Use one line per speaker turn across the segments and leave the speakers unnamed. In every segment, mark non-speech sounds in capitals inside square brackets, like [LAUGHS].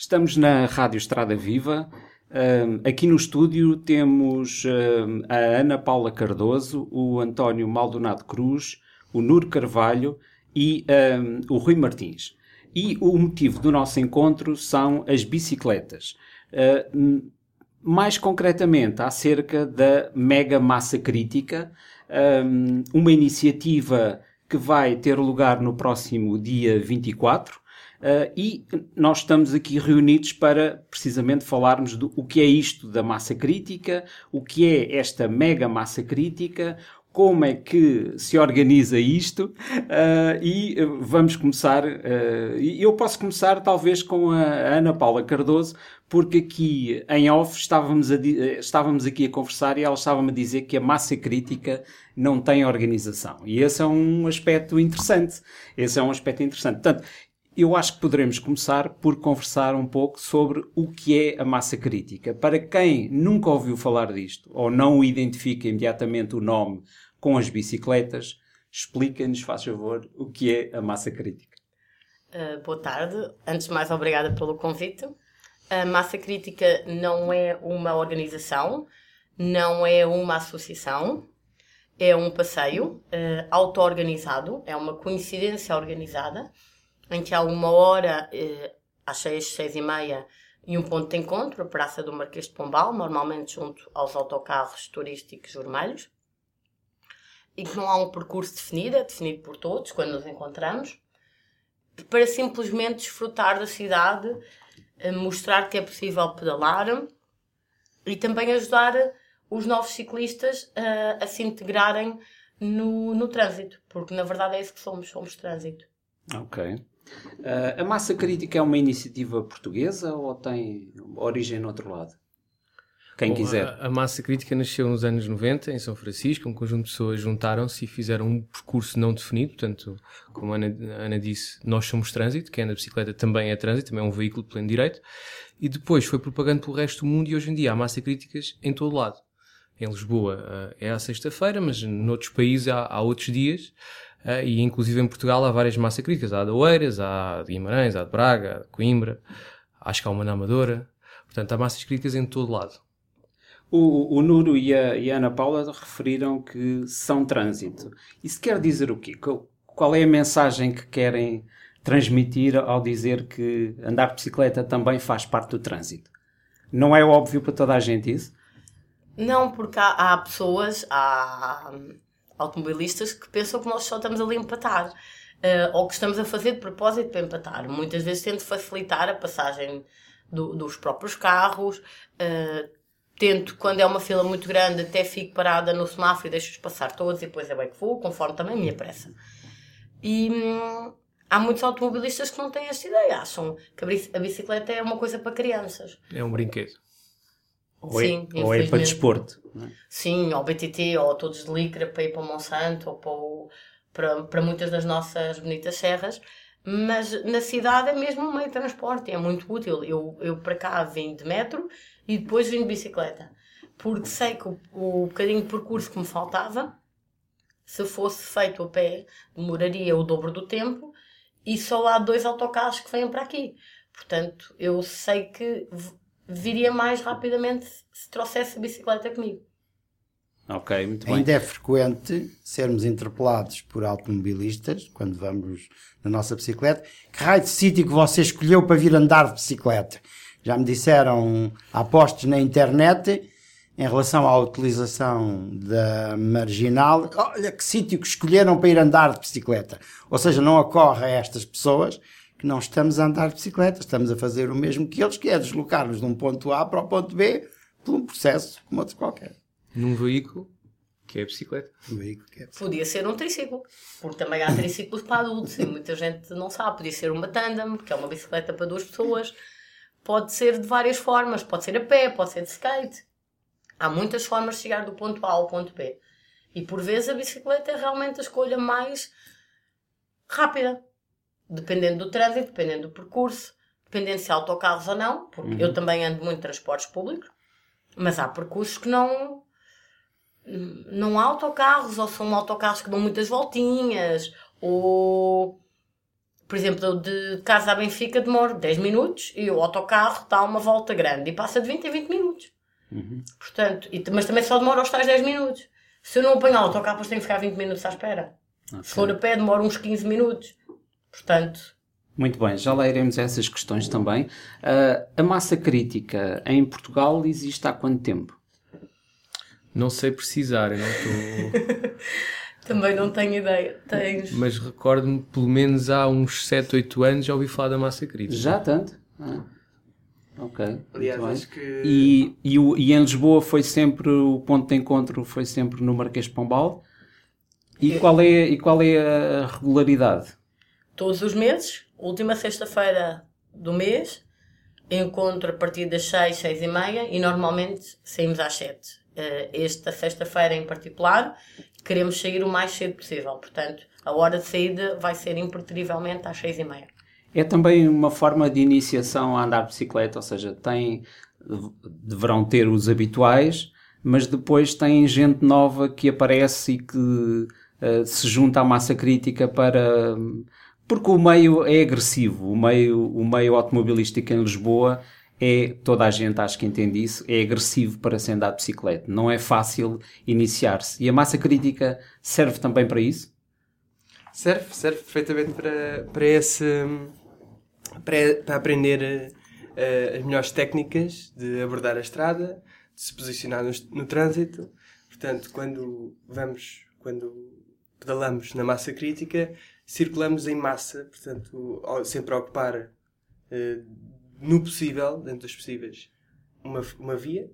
Estamos na Rádio Estrada Viva. aqui no estúdio temos a Ana Paula Cardoso, o António Maldonado Cruz, o Nur Carvalho e o Rui Martins. E o motivo do nosso encontro são as bicicletas. Uh, mais concretamente, acerca da mega massa crítica, um, uma iniciativa que vai ter lugar no próximo dia 24. Uh, e nós estamos aqui reunidos para precisamente falarmos do o que é isto da massa crítica, o que é esta mega massa crítica, como é que se organiza isto uh, e vamos começar. Uh, eu posso começar talvez com a Ana Paula Cardoso, porque aqui em off estávamos, a, estávamos aqui a conversar e ela estava-me a dizer que a massa crítica não tem organização. E esse é um aspecto interessante. Esse é um aspecto interessante. Portanto, eu acho que poderemos começar por conversar um pouco sobre o que é a massa crítica. Para quem nunca ouviu falar disto ou não identifica imediatamente o nome com as bicicletas, explica-nos, faz favor, o que é a massa crítica.
Uh, boa tarde. Antes de mais, obrigada pelo convite. A massa crítica não é uma organização, não é uma associação, é um passeio uh, auto-organizado, é uma coincidência organizada em que há uma hora, eh, às seis, seis e meia, e um ponto de encontro, a Praça do Marquês de Pombal, normalmente junto aos autocarros turísticos vermelhos, e que não há um percurso definido, é definido por todos, quando nos encontramos, para simplesmente desfrutar da cidade, mostrar que é possível pedalar e também ajudar os novos ciclistas a, a se integrarem no, no trânsito, porque na verdade é isso que somos, somos trânsito.
Ok. Uh, a massa crítica é uma iniciativa portuguesa ou tem origem no outro lado? Quem Bom, quiser.
A, a, massa crítica nasceu nos anos 90 em São Francisco. Um conjunto de pessoas juntaram-se e fizeram um percurso não definido. Portanto, como a Ana, a Ana disse, nós somos trânsito. Quem anda de bicicleta também é trânsito, também é um veículo de pleno direito. E depois foi propagando pelo resto do mundo e hoje em dia há massa críticas em todo lado. Em Lisboa uh, é à sexta-feira, mas noutros países há, há outros dias. Uh, e inclusive em Portugal há várias massas críticas. Há de Oeiras, há de Guimarães, há de Braga, há de Coimbra, acho que há uma na Amadora. Portanto, há massas críticas em todo lado.
O, o Nuro e a, e a, Ana Paula referiram que são trânsito. Isso quer dizer o quê? Qual é a mensagem que querem transmitir ao dizer que andar de bicicleta também faz parte do trânsito? Não é óbvio para toda a gente isso?
Não, porque há, há pessoas, há, automobilistas que pensam que nós só estamos ali a empatar. Uh, ou que estamos a fazer de propósito para empatar. Muitas vezes tento facilitar a passagem do, dos próprios carros. Uh, tento, quando é uma fila muito grande, até fico parada no semáforo e deixo-os passar todos e depois é bem que vou, conforme também a minha pressa. E hum, há muitos automobilistas que não têm esta ideia. Acham que a bicicleta é uma coisa para crianças.
É um brinquedo.
Ou, é, Sim, é, ou é para desporto. É?
Sim, ou BTT, ou todos de licra para ir para o Monsanto, ou para, o, para, para muitas das nossas bonitas serras. Mas na cidade é mesmo um meio de transporte, é muito útil. Eu, eu para cá vim de metro e depois vim de bicicleta. Porque sei que o, o bocadinho de percurso que me faltava, se fosse feito a pé, demoraria o dobro do tempo e só há dois autocarros que vêm para aqui. Portanto, eu sei que viria mais rapidamente se trouxesse a bicicleta comigo.
Ok, muito bem.
Ainda é frequente sermos interpelados por automobilistas quando vamos na nossa bicicleta. Que raio de sítio que você escolheu para vir andar de bicicleta? Já me disseram apostos na internet em relação à utilização da marginal. Olha que sítio que escolheram para ir andar de bicicleta. Ou seja, não ocorre a estas pessoas que não estamos a andar de bicicleta, estamos a fazer o mesmo que eles, que é deslocar-nos de um ponto A para o ponto B por um processo como outro qualquer.
Num veículo que é bicicleta.
Um veículo que é
Podia ser um triciclo, porque também há triciclos para adultos e muita gente não sabe. Podia ser uma tandem, que é uma bicicleta para duas pessoas. Pode ser de várias formas, pode ser a pé, pode ser de skate. Há muitas formas de chegar do ponto A ao ponto B. E por vezes a bicicleta é realmente a escolha mais rápida dependendo do trânsito, dependendo do percurso, dependendo se há autocarros ou não, porque uhum. eu também ando muito em transportes públicos, mas há percursos que não não há autocarros, ou são autocarros que dão muitas voltinhas, ou por exemplo, de casa a Benfica demoro 10 minutos e o autocarro dá uma volta grande e passa de 20 a 20 minutos. Portanto, e- mas também só demora os tais 10 minutos. Se eu não apanhar o autocarro, depois tenho que ficar 20 minutos à espera. Se for a pé, demora uns 15 minutos. Portanto,
Muito bem, já lá iremos a essas questões também. Ah, a massa crítica em Portugal existe há quanto tempo?
Não sei precisar, eu não estou. [LAUGHS]
também não tenho ideia. Tens.
Mas recordo-me, pelo menos há uns 7, 8 anos, já ouvi falar da massa crítica.
Já tanto? Ah, ok.
Aliás, acho que-
E, e, e em Lisboa foi sempre o ponto de encontro foi sempre no Marquês de Pombal. E qual é, e qual é a regularidade?
Todos os meses, última sexta-feira do mês, encontro a partir das 6, 6 e meia e normalmente saímos às 7. Eh, Esta sexta-feira em particular, queremos sair o mais cedo possível. Portanto, a hora de saída vai ser impertrivelmente às 6 e meia.
É também uma forma de iniciação a andar de bicicleta, ou seja, tem, deverão ter os habituais, mas depois tem gente nova que aparece e que eh, se junta à massa crítica para. Porque o meio é agressivo, o meio, o meio automobilístico em Lisboa é, toda a gente acho que entende isso, é agressivo para se andar de bicicleta. Não é fácil iniciar-se. E a massa crítica serve também para isso?
Serve, serve perfeitamente para, para esse. para, para aprender eh, as melhores técnicas de abordar a estrada, de se posicionar no, no trânsito. Portanto, quando vamos, quando pedalamos na massa crítica, circulamos em massa, portanto, sempre a ocupar, eh, no possível, dentro dos possíveis, uma, uma via.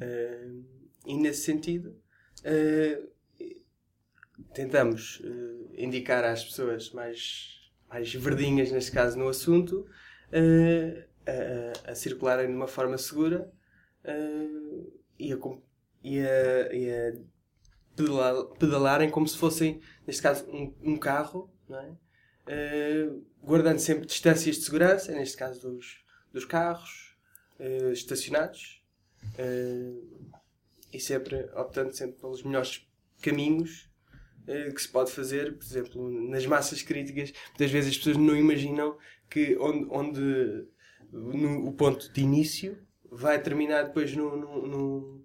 Eh, e nesse sentido, eh, tentamos indicar às pessoas mais, mais verdinhas, neste caso, no assunto, a, a circularem de uma forma segura e, a, e, a, e a pedala- pedalarem como se fossem, neste caso, um, um carro, é? Eh, guardando sempre distâncias de segurança, neste caso dos, dos carros eh, estacionados, eh, e sempre optando sempre pelos melhores caminhos que se pode fazer, por exemplo, nas massas críticas, muitas vezes as pessoas não imaginam que onde, onde no, o ponto de início vai terminar depois no, no- no-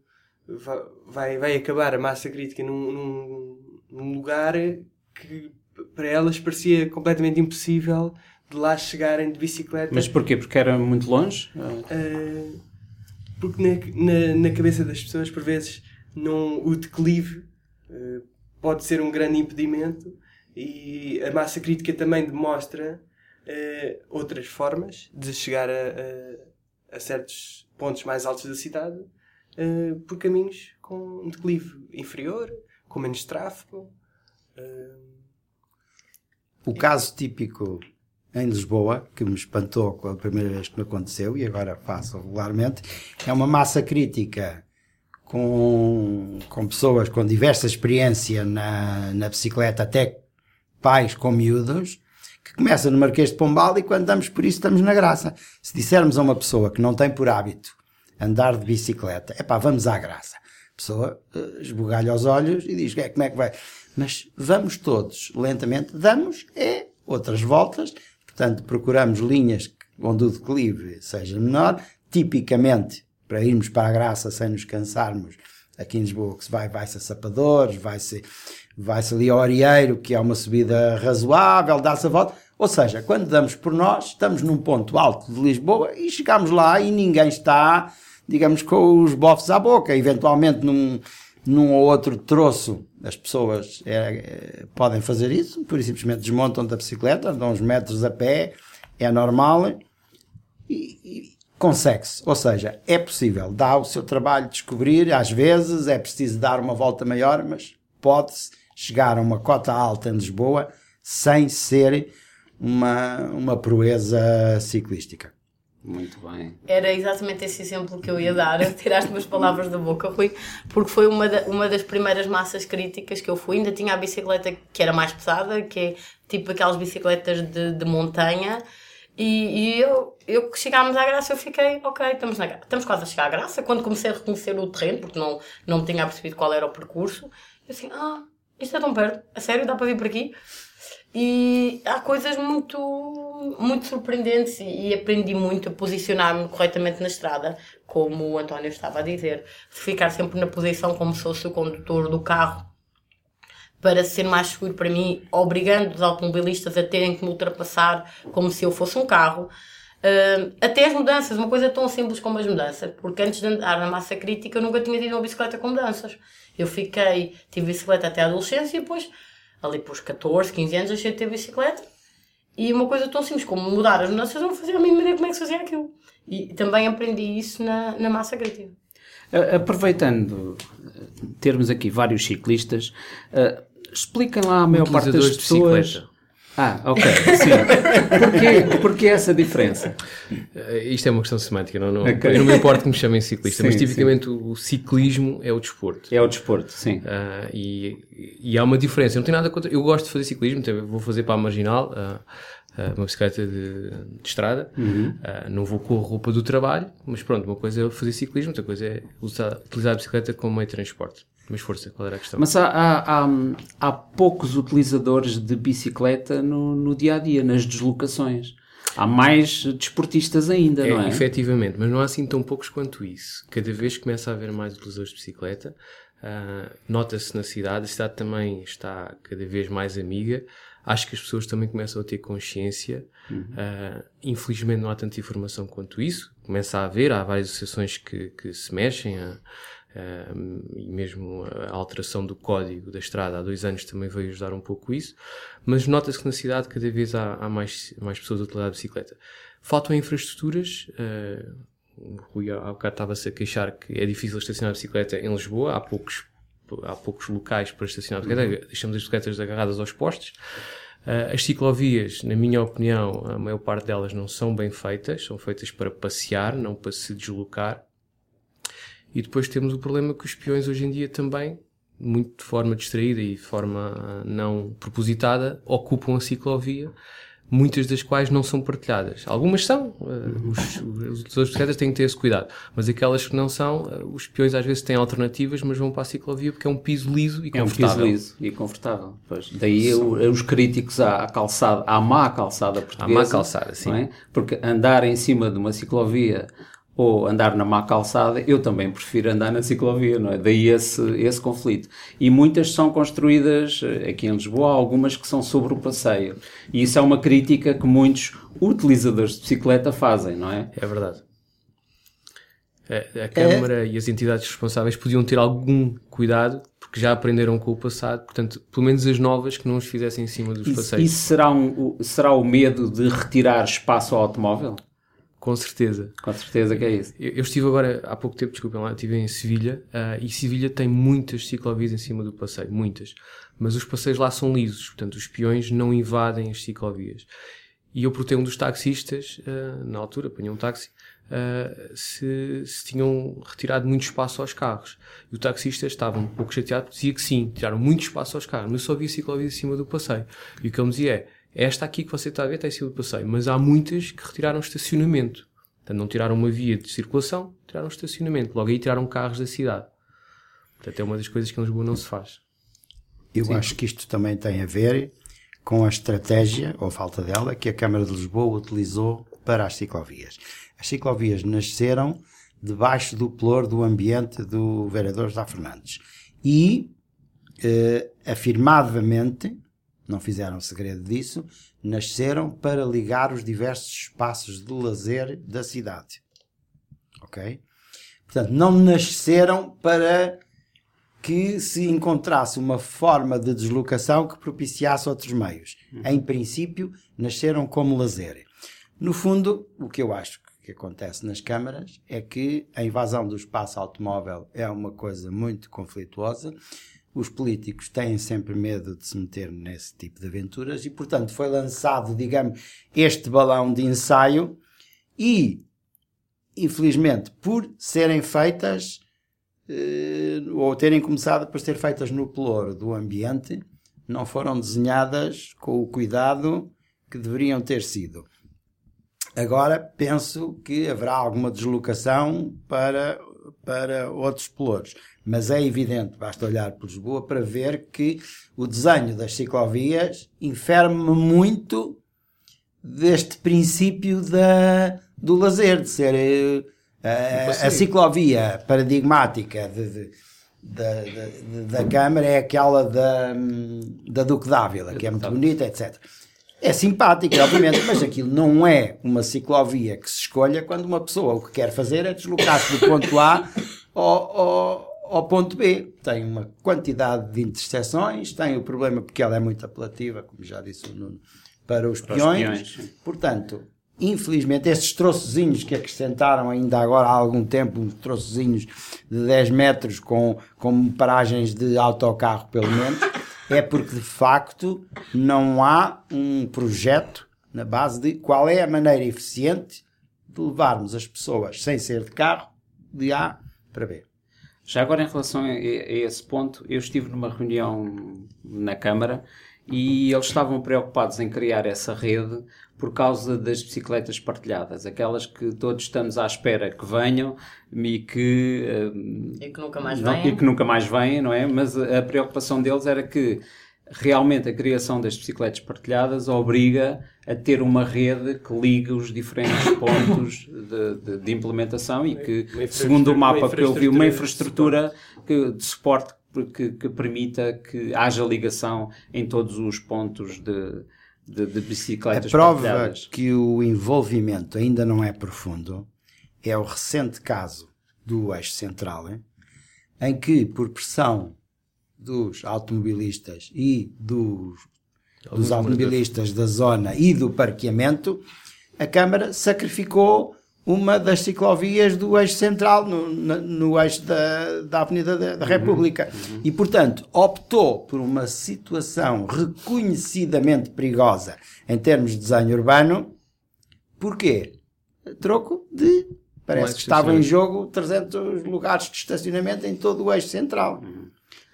vai, vai acabar a massa crítica num, num- num lugar que para elas parecia completamente impossível de lá chegarem de bicicleta.
Mas porquê? Porque era muito longe?
Uh, porque na, na, na cabeça das pessoas, por vezes, não, o declive uh, pode ser um grande impedimento e a massa crítica também demonstra uh, outras formas de chegar a, a, a certos pontos mais altos da cidade uh, por caminhos com um declive inferior, com menos tráfego. Uh,
O caso típico em Lisboa, que me espantou a primeira vez que me aconteceu e agora faço regularmente, é uma massa crítica com, com pessoas com diversa experiência na, na bicicleta, até pais com miúdos, que começa no Marquês de Pombal e quando damos por isso estamos na graça. Se dissermos a uma pessoa que não tem por hábito andar de bicicleta, é pá, vamos à graça. A pessoa eh, esbugalha os olhos e diz, "É, como é que vai? Mas vamos todos lentamente, damos é outras voltas, portanto procuramos linhas onde o declive seja menor, tipicamente para irmos para a graça sem nos cansarmos, aqui em Lisboa que se vai, vai-se a Sapadores, vai-se vai-se ali ao Arieiro, que é uma subida razoável, dá-se a volta. Ou seja, quando damos por nós, estamos num ponto alto de Lisboa e chegamos lá e ninguém está, digamos, com os bofos à boca. Eventualmente num, num ou outro troço, as pessoas é, é, podem fazer isso, por simplesmente desmontam da bicicleta, andam uns metros a pé, é normal e, e consegue-se. Ou seja, é possível, dá o seu trabalho de descobrir, às vezes é preciso dar uma volta maior, mas pode-se chegar a uma cota alta em Lisboa sem ser uma, uma proeza ciclística.
Muito bem.
Era exatamente esse exemplo que eu ia dar, [LAUGHS] tiraste umas palavras da boca, Rui, porque foi uma, da- uma das primeiras massas críticas que eu fui. Ainda tinha a bicicleta que era mais pesada, que é tipo aquelas bicicletas de, de montanha. E, e eu, eu que chegámos à graça, eu fiquei, ok, estamos, na, estamos quase a chegar à graça. Quando comecei a reconhecer o terreno, porque não, não me tinha percebido qual era o percurso, eu assim, ah, isto é tão perto, a sério, dá para vir por aqui? E há coisas muito, muito surpreendentes e, aprendi muito a posicionar-me corretamente na estrada, como o António estava a dizer. Ficar sempre na posição como se fosse o condutor do carro para ser mais seguro para mim, obrigando os automobilistas a terem que me ultrapassar como se eu fosse um carro. Uh, até as mudanças, uma coisa tão simples como as mudanças, porque antes de andar na massa crítica eu nunca tinha tido uma bicicleta com mudanças. Eu fiquei, tive bicicleta até a adolescência e depois, ali por 14, 15 anos, deixei de ter bicicleta. E uma coisa tão simples como mudar as mudanças, eu não fazia a mínima ideia como é que se fazia aquilo. E também aprendi isso na, na massa crítica.
Aproveitando termos aqui vários ciclistas, uh, expliquem lá a maior parte das pessoas. Ah, ok, sim. Porquê, porquê essa diferença?
Uh, isto é uma questão semântica, não, não, okay. eu não me importo que me chamem ciclista, sim, mas tipicamente sim. o ciclismo é o desporto.
É o desporto, sim.
Uh, e, e há uma diferença, eu não tenho nada contra. Eu gosto de fazer ciclismo, então vou fazer para a marginal. Uh, uma bicicleta de, de estrada, uhum. uh, não vou com a roupa do trabalho, mas pronto, uma coisa é fazer ciclismo, outra coisa é usar, utilizar a bicicleta como meio de transporte. Mas força, qual era a questão?
Mas há, há, há, há poucos utilizadores de bicicleta no, no dia a dia, nas deslocações. Há mais desportistas ainda,
é,
não é?
Efetivamente, mas não há assim tão poucos quanto isso. Cada vez começa a haver mais utilizadores de bicicleta. Uh, Nota-se na cidade, a cidade também está cada vez mais amiga. Acho que as pessoas também começam a ter consciência. Uhum. Uh, infelizmente não há tanta informação quanto isso. Começa a haver, há várias associações que, que se mexem. A, e mesmo a alteração do código da estrada há dois anos também veio ajudar um pouco isso, mas nota-se que na cidade cada vez há, há, mais, mais pessoas a utilizar a bicicleta. Faltam infraestruturas, uh, o Rui há bocado estava-se a queixar que é difícil estacionar a bicicleta em Lisboa, há poucos, há poucos locais para estacionar a bicicleta, uhum. deixamos as bicicletas agarradas aos postes. Uh, as ciclovias, na minha opinião, a maior parte delas não são bem feitas, são feitas para passear, não para se deslocar. E depois temos o problema que os peões hoje em dia também, muito de forma distraída e de forma não propositada, ocupam a ciclovia, muitas das quais não são partilhadas. Algumas são, uh, os, os utilizadores bicicletas têm que ter esse cuidado, mas aquelas que não são, uh, os peões às vezes têm alternativas, mas vão para a ciclovia porque é um piso liso e confortável.
É um piso liso e confortável. Pois. Daí eu, os críticos à, à, calçada, à má calçada portuguesa.
À má calçada, sim.
É? Porque andar em cima de uma ciclovia ou andar na má calçada, eu também prefiro andar na ciclovia, não é? Daí esse, esse conflito. E muitas são construídas eh, aqui em Lisboa, algumas que são sobre o passeio. E isso é uma crítica que muitos utilizadores de bicicleta fazem, não é?
É verdade. A, a Câmara é. e as entidades responsáveis podiam ter algum cuidado, porque já aprenderam com o passado, portanto, pelo menos as novas que não os fizessem em cima dos
isso,
passeios.
Isso será, um, será o medo de retirar espaço ao automóvel?
Com certeza.
Com certeza que é isso.
Eu, eu estive agora, há pouco tempo, desculpem lá, estive em Sevilha uh, e Sevilha tem muitas ciclovias em cima do passeio, muitas. Mas os passeios lá são lisos, portanto os peões não invadem as ciclovias. E eu perguntei um dos taxistas, uh, na altura, apanhei um táxi, uh, se, se, tinham retirado muito espaço aos carros. E o taxista estava um pouco chateado, dizia que sim, tiraram muito espaço aos carros, mas só havia ciclovias em cima do passeio. E o que ele me dizia é, esta aqui que você está a ver está em cima do passeio, mas há muitas que retiraram estacionamento. Portanto, não tiraram uma via de circulação, tiraram estacionamento. Logo aí tiraram carros da cidade. Portanto, é uma das coisas que em Lisboa não se faz.
Eu Sim. acho que isto também tem a ver com a estratégia, ou falta dela, que a Câmara de Lisboa utilizou para as ciclovias. As ciclovias nasceram debaixo do plor do ambiente do vereador José Fernandes. E, eh, afirmativamente, não fizeram segredo disso, nasceram para ligar os diversos espaços de lazer da cidade. Ok? Portanto, não nasceram para que se encontrasse uma forma de deslocação que propiciasse outros meios. Uhum. Em princípio, nasceram como lazer. No fundo, o que eu acho que acontece nas câmaras é que a invasão do espaço automóvel é uma coisa muito conflituosa os políticos têm sempre medo de se meter nesse tipo de aventuras e, portanto, foi lançado, digamos, este balão de ensaio e, infelizmente, por serem feitas eh, ou terem começado por ser feitas no pelouro do ambiente, não foram desenhadas com o cuidado que deveriam ter sido. Agora penso que haverá alguma deslocação para, para outros pelouros. Mas é evidente, basta olhar por Lisboa para ver que o desenho das ciclovias infere-me muito deste princípio da, do lazer, de ser eh, a, a ciclovia paradigmática de, de, da, da, da Câmara é aquela da, da Duque d'Ávila, que é muito bonita, etc. É simpática, obviamente, mas aquilo não é uma ciclovia que se escolha quando uma pessoa o que quer fazer é deslocar-se do ponto A ao, ao, ao, ponto B. Tem uma quantidade de interseções, tem o problema porque ela é muito apelativa, como já disse o Nuno, para os para peões. Os peões. Portanto, infelizmente, estes troçozinhos que acrescentaram ainda agora há algum tempo, uns troçozinhos de 10 metros com, com paragens de autocarro, pelo menos, é porque de facto não há um projeto na base de qual é a maneira eficiente de levarmos as pessoas sem ser de carro de A para B.
Já agora, em relação a, a esse ponto, eu estive numa reunião na Câmara e eles estavam preocupados em criar essa rede por causa das bicicletas partilhadas, aquelas que todos estamos à espera que venham e que,
uh, e que nunca mais vêm.
E que nunca mais vêm, não é? Mas a preocupação deles era que realmente a criação das bicicletas partilhadas obriga a ter uma rede que liga os diferentes [COUGHS] pontos de, de, de implementação e que, segundo o mapa que eu vi, uma infraestrutura que, de suporte que, que, permita que haja ligação em todos os pontos de, de, de bicicletas
A prova
partilhadas.
que o envolvimento ainda não é profundo é o recente caso do eixo central, hein? em que, por pressão dos automobilistas e dos, dos automobilistas da zona e do parqueamento, a Câmara sacrificou uma das ciclovias do eixo central, no, no, eixo da, da Avenida da, da República. Uhum. E, portanto, optou por uma situação reconhecidamente perigosa em termos de desenho urbano. Porquê? Troco de. Parece que estava em jogo 300 lugares de estacionamento em todo o eixo central. Uhum.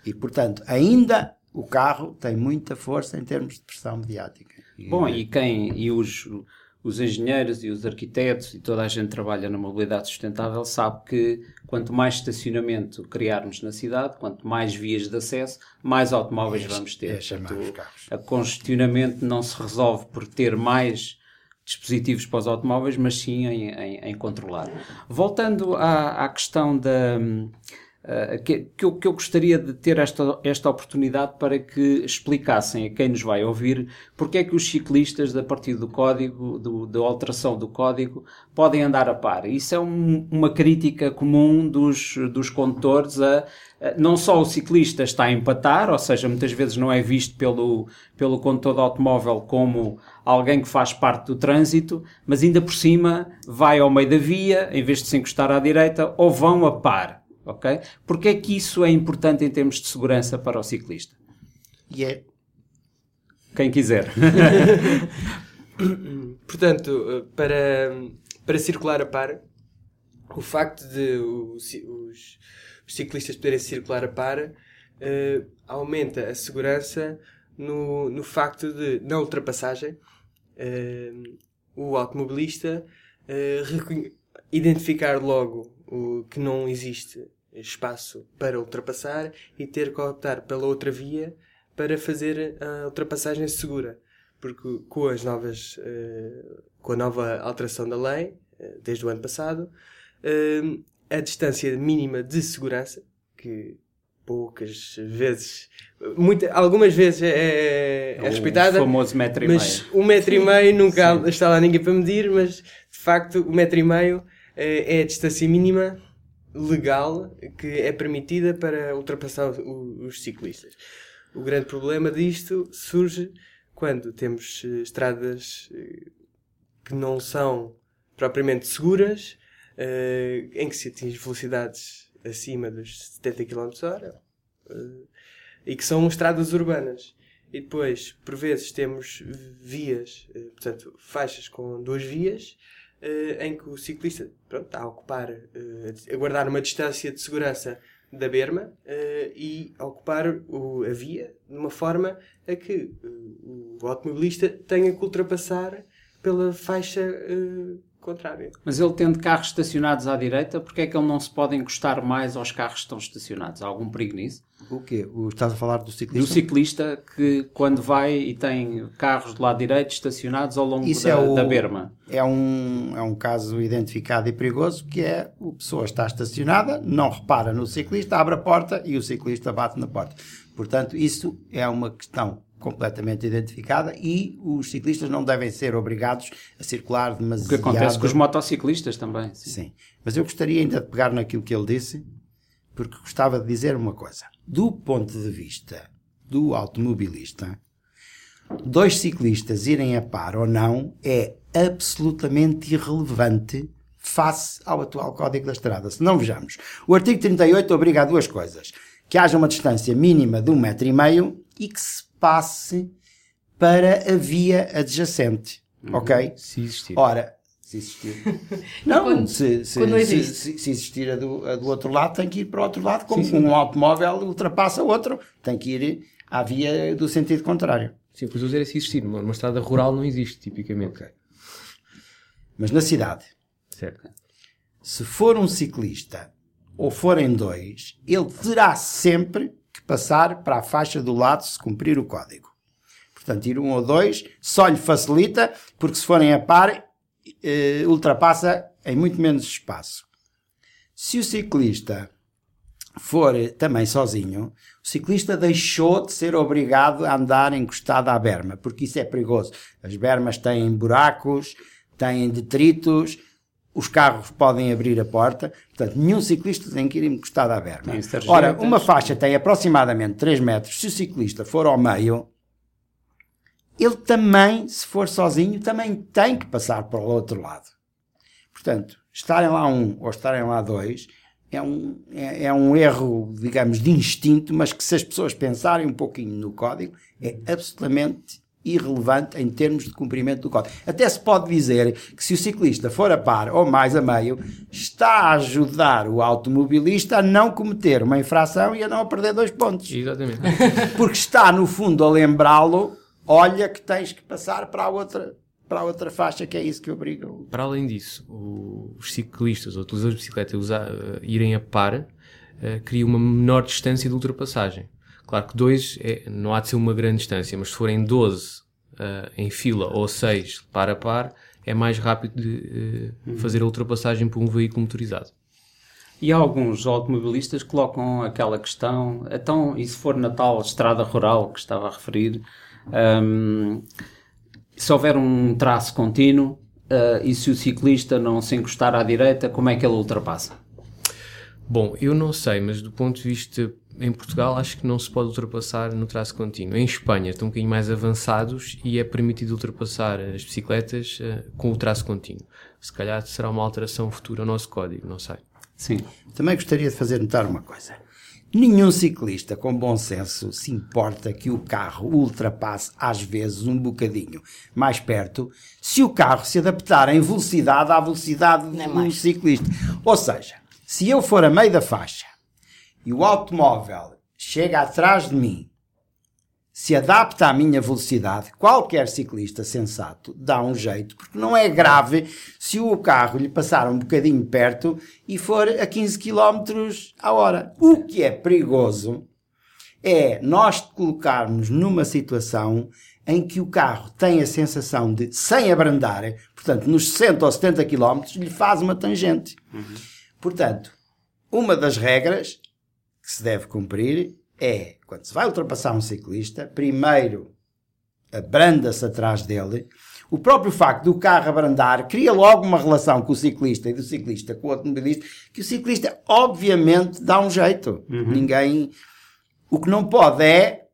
E, portanto, ainda o carro tem muita força em termos de pressão mediática.
Bom, e quem. E os os engenheiros e os arquitetos e toda a gente que trabalha na mobilidade sustentável sabe que quanto mais estacionamento criarmos na cidade, quanto mais vias de acesso, mais automóveis é, vamos ter.
É Portanto,
a congestionamento não se resolve por ter mais dispositivos para os automóveis, mas sim em, em, em controlar. Voltando à, à questão da Uh, que, que, eu, que, eu, gostaria de ter esta, esta oportunidade para que explicassem a quem nos vai ouvir porque é que os ciclistas, a partir do código, do, da alteração do código, podem andar a par. Isso é um, uma crítica comum dos, dos condutores a, a, não só o ciclista está a empatar, ou seja, muitas vezes não é visto pelo, pelo condutor de automóvel como alguém que faz parte do trânsito, mas ainda por cima vai ao meio da via, em vez de se encostar à direita, ou vão a par ok? Porque é que isso é importante em termos de segurança para o ciclista?
E é...
Quem quiser. [LAUGHS]
Portanto, para, para circular a par, o facto de os, os, os ciclistas poderem circular a par uh, aumenta a segurança no, no facto de, na ultrapassagem, uh, o automobilista uh, identificar logo o, que não existe espaço para ultrapassar e ter que optar pela outra via para fazer a ultrapassagem segura. Porque com as novas, uh, com a nova alteração da lei, uh, desde o ano passado, uh, a distância mínima de segurança, que poucas vezes, muita, algumas vezes é, é, respeitada.
O famoso metro e
mas meio. um metro e meio nunca Sim. está lá ninguém para medir, mas de facto o metro e meio é a distância mínima legal que é permitida para ultrapassar os ciclistas. O grande problema disto surge quando temos eh, estradas eh, que não são propriamente seguras, eh, em que se atinge velocidades acima dos 70 km h e que são estradas urbanas. E depois, por vezes, temos vias, portanto, faixas com duas vias, uh, em que o ciclista pronto, está a ocupar, uh, a guardar uma distância de segurança da berma uh, e a ocupar o, a via de uma forma a que o automobilista tenha que ultrapassar pela faixa contrária.
Mas ele tendo carros estacionados à direita, porque é que ele não se pode encostar mais aos carros que estão estacionados? Há algum perigo nisso?
O quê? O, estás a falar do ciclista?
Do ciclista que quando vai e tem carros do lado direito estacionados ao longo
Isso
da,
é o-
da berma.
É um, é um caso identificado e perigoso que é a pessoa está estacionada, não repara no ciclista, abre a porta e o ciclista bate na porta. Portanto, isso é uma questão completamente identificada e os ciclistas não devem ser obrigados a circular
O
demasiado.
que acontece com os motociclistas também. sim.
Sim. Mas eu gostaria ainda de pegar naquilo que ele disse, porque gostava de dizer uma coisa. Do ponto de vista do automobilista, dois ciclistas irem a par ou não é absolutamente irrelevante face ao atual Código da Estrada. Se não vejamos, o artigo 38 obriga a duas coisas. Que haja uma distância mínima de um metro e meio e que se passe para a via adjacente. Ok?
Se existir.
Ora, se existir. [LAUGHS] Não,
quando-
se, se,
quando não
se- se- se existir a do, a do outro lado, tem que ir para o outro lado, como um automóvel ultrapassa outro, tem que ir à via do sentido contrário.
Sim, pois dizer é se existir. Numa, numa estrada rural não existe, tipicamente.
Mas na cidade,
Certo.
se for um ciclista ou forem dois, ele terá sempre que passar para a faixa do lado se cumprir o código. Portanto, ir um ou dois só lhe facilita, porque se forem a par, eh, ultrapassa em muito menos espaço. Se o ciclista for também sozinho, o ciclista deixou de ser obrigado a andar encostado à berma, porque isso é perigoso. As bermas têm buracos, têm detritos, os carros podem abrir a porta, portanto, nenhum ciclista tem que ir encostado à berma. Ora, uma faixa tem aproximadamente 3 metros, se o ciclista for ao meio, ele também, se for sozinho, também tem que passar para o outro lado. Portanto, estarem lá um ou estarem lá dois é um, é, é um erro, digamos, de instinto, mas que se as pessoas pensarem um pouquinho no código, é absolutamente irrelevante em termos de cumprimento do código. Até se pode dizer que se o ciclista for a par ou mais a meio, está a ajudar o automobilista a não cometer uma infração e a não perder dois pontos.
Exatamente. [LAUGHS]
Porque está, no fundo, a lembrá-lo, olha que tens que passar para a outra, para a outra faixa, que é isso que obriga
Para além disso, os ciclistas ou utilizadores de bicicleta usar, eh, irem a par eh, cria uma menor distância de ultrapassagem. Claro que dois é- não há de ser uma grande distância, mas se forem 12 eh, em fila ou 6 par a par, é mais rápido de eh, fazer a ultrapassagem por um veículo motorizado.
E alguns automobilistas colocam aquela questão, então, e se for na tal estrada rural que estava a referir, hum, se houver um traço contínuo ah, e se o ciclista não se encostar à direita, como é que ele ultrapassa?
Bom, eu não sei, mas do ponto de vista em Portugal, acho que não se pode ultrapassar no traço contínuo. Em Espanha estão um bocadinho mais avançados e é permitido ultrapassar as bicicletas eh, com o traço contínuo. Se calhar será uma alteração futura ao nosso código, não sei.
Sim.
Também gostaria de fazer notar uma coisa. Nenhum ciclista com bom senso se importa que o carro ultrapasse às vezes um bocadinho mais perto se o carro se adaptar em velocidade à velocidade do ciclista. Ou seja, se eu for a meio da faixa e o automóvel chega atrás de mim, se adapta à minha velocidade, qualquer ciclista sensato dá um jeito, porque não é grave se o carro lhe passar um bocadinho perto e for a 15 km a hora. O que é perigoso é nós colocarmos numa situação em que o carro tem a sensação de, sem abrandar, portanto, nos 60 ou 70 km, lhe faz uma tangente. Portanto, uma das regras que se deve cumprir é, quando se vai ultrapassar um ciclista, primeiro abranda-se atrás dele. O próprio facto do carro abrandar cria logo uma relação com o ciclista e do ciclista com o automobilista, que o ciclista, obviamente, dá um jeito. Ninguém. O que não pode é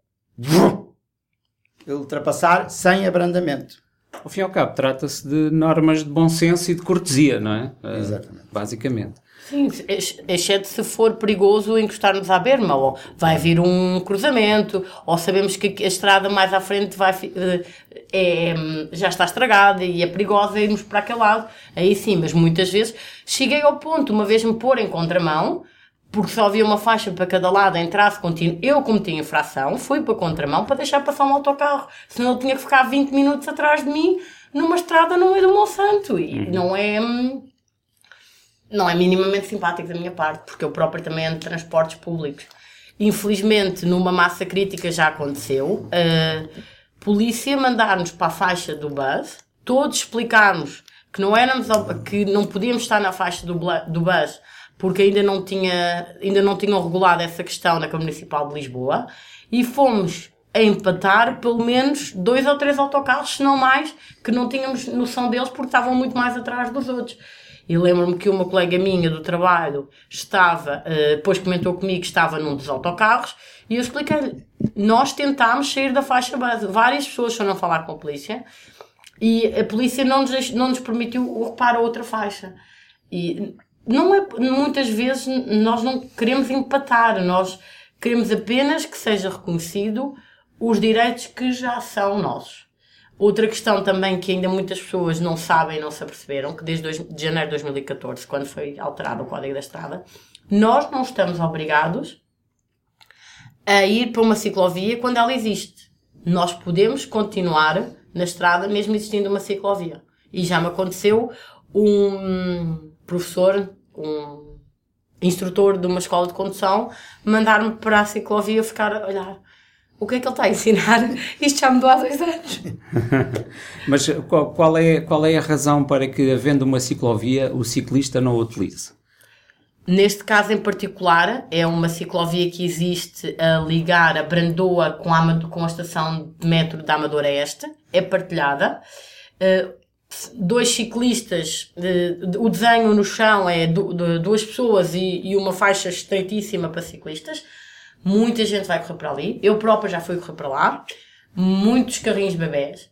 ultrapassar sem abrandamento.
Ao fim e ao cabo, trata-se de normas de bom senso e de cortesia, não é? Ah,
Exatamente.
Basicamente.
Sim, ex- exceto se for perigoso encostarmos à berma, ou vai vir um cruzamento, ou sabemos que a estrada mais à frente vai, eh, é, hum, já está estragada e é perigosa irmos para aquele lado. Aí sim, mas muitas vezes cheguei ao ponto, uma vez me pôr em contramão, porque só havia uma faixa para cada lado em traço contínuo, eu cometi infração, fui para a contramão para deixar passar um autocarro, senão eu tinha que ficar 20 minutos atrás de mim numa estrada no meio do Monsanto. E não é. Não é minimamente simpático da minha parte, porque eu próprio também ando de transportes públicos. Infelizmente, numa massa crítica já aconteceu. A polícia mandar-nos para a faixa do bus, todos explicarmos que não éramos, que não podíamos estar na faixa do, do bus porque ainda não, tinha, ainda não tinham regulado essa questão na Câmara Municipal de Lisboa e fomos a empatar pelo menos dois ou três autocarros, se não mais, que não tínhamos noção deles porque estavam muito mais atrás dos outros. E lembro-me que uma colega minha do trabalho estava, eh, depois comentou comigo que estava num dos autocarros e eu expliquei-lhe, nós tentámos sair da faixa base. Várias pessoas foram falar com a polícia e a polícia não nos, não nos permitiu ocupar a outra faixa. E não é, muitas vezes nós não queremos empatar, nós queremos apenas que seja reconhecido os direitos que já são nossos. Outra questão também que ainda muitas pessoas não sabem, não se aperceberam, que desde dois- de janeiro de 2014, quando foi alterado o Código da Estrada, nós não estamos obrigados a ir para uma ciclovia quando ela existe. Nós podemos continuar na estrada mesmo existindo uma ciclovia. E já me aconteceu um professor, um instrutor de uma escola de condução, mandar-me para a ciclovia ficar a olhar. O que é que ele está a ensinar? [LAUGHS] Isto já mudou há dois anos. [LAUGHS]
Mas qual, qual é, qual é a razão para que, havendo uma ciclovia, o ciclista não a utilize?
Neste caso em particular, é uma ciclovia que existe a ligar a Brandoa com a, com a estação de metro da Amadora Este. É partilhada. Eh, dois ciclistas, o desenho no chão é du- de duas pessoas e, e uma faixa estreitíssima para ciclistas. Muita gente vai correr para ali. Eu própria já fui correr para lá. Muitos carrinhos bebés.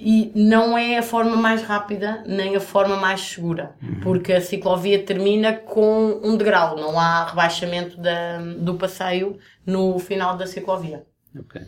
E não é a forma mais rápida nem a forma mais segura, porque a ciclovia termina com um degrau, não há rebaixamento da, do passeio no final da ciclovia.
Ok.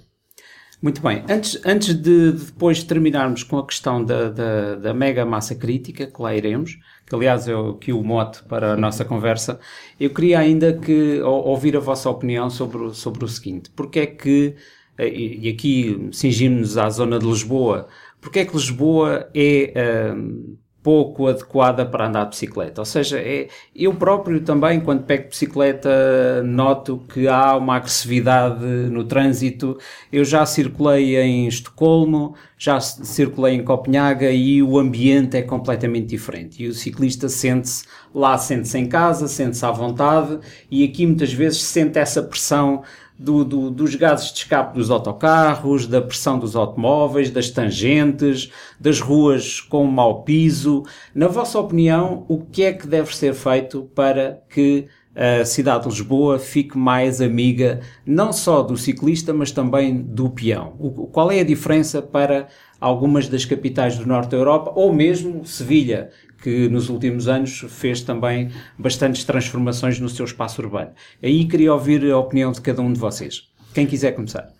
Muito bem. Antes, antes de, de depois terminarmos com a questão da, da, da mega massa crítica, que lá iremos, que aliás é o- aqui o mote para a nossa conversa, eu queria ainda que ou- ouvir a vossa opinião sobre, sobre o seguinte. Porque é que, eh, e aqui cingimos-nos à zona de Lisboa, porque é que Lisboa é ahm, pouco adequada para andar de bicicleta. Ou seja, é, eu próprio também, quando pego bicicleta, noto que há uma agressividade no trânsito. Eu já circulei em Estocolmo, já circulei em Copenhaga e o ambiente é completamente diferente. E o ciclista sente-se lá, sente-se em casa, sente-se à vontade e aqui muitas vezes sente essa pressão do- do- dos gases de escape dos autocarros, da pressão dos automóveis, das tangentes, das ruas com mau piso. Na vossa opinião, o que é que deve ser feito para que a cidade de Lisboa fique mais amiga não só do ciclista, mas também do peão? O- qual é a diferença para algumas das capitais do norte da Europa ou mesmo Sevilha, que nos últimos anos fez também bastantes transformações no seu espaço urbano. Aí queria ouvir a opinião de cada um de vocês. Quem quiser começar.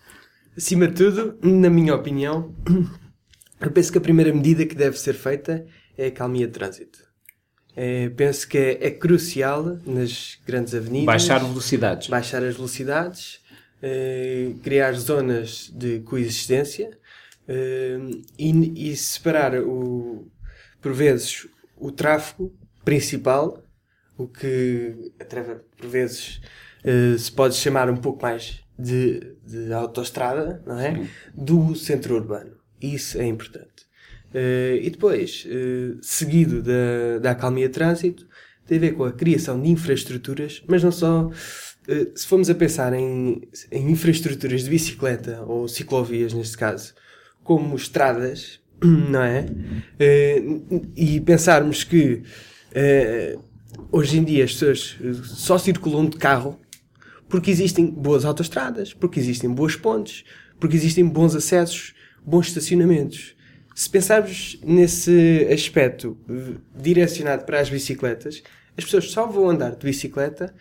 Acima de tudo, na minha opinião, [CLEARS THROAT] eu penso que a primeira medida que deve ser feita é a calmia de trânsito. É, penso que é, é crucial nas grandes avenidas
Baixar velocidades.
baixar as velocidades, eh, criar zonas de coexistência eh, e, e separar, o, por vezes, o tráfego principal, o que, através, por vezes, eh, se pode chamar um pouco mais de, de autoestrada, não é? Do centro urbano. Isso é importante. Eh, e depois, eh, seguido da, da acalmia de trânsito, tem a ver com a criação de infraestruturas, mas não só. se formos a pensar em, em infraestruturas de bicicleta ou ciclovias, neste caso, como estradas, [CLEARS THROAT] não é? Eh, e pensarmos que eh, hoje em dia as pessoas só circulam de carro porque existem boas autoestradas, porque existem boas pontes, porque existem bons acessos, bons estacionamentos. Se pensarmos nesse aspecto direcionado para as bicicletas, as pessoas só vão andar de bicicleta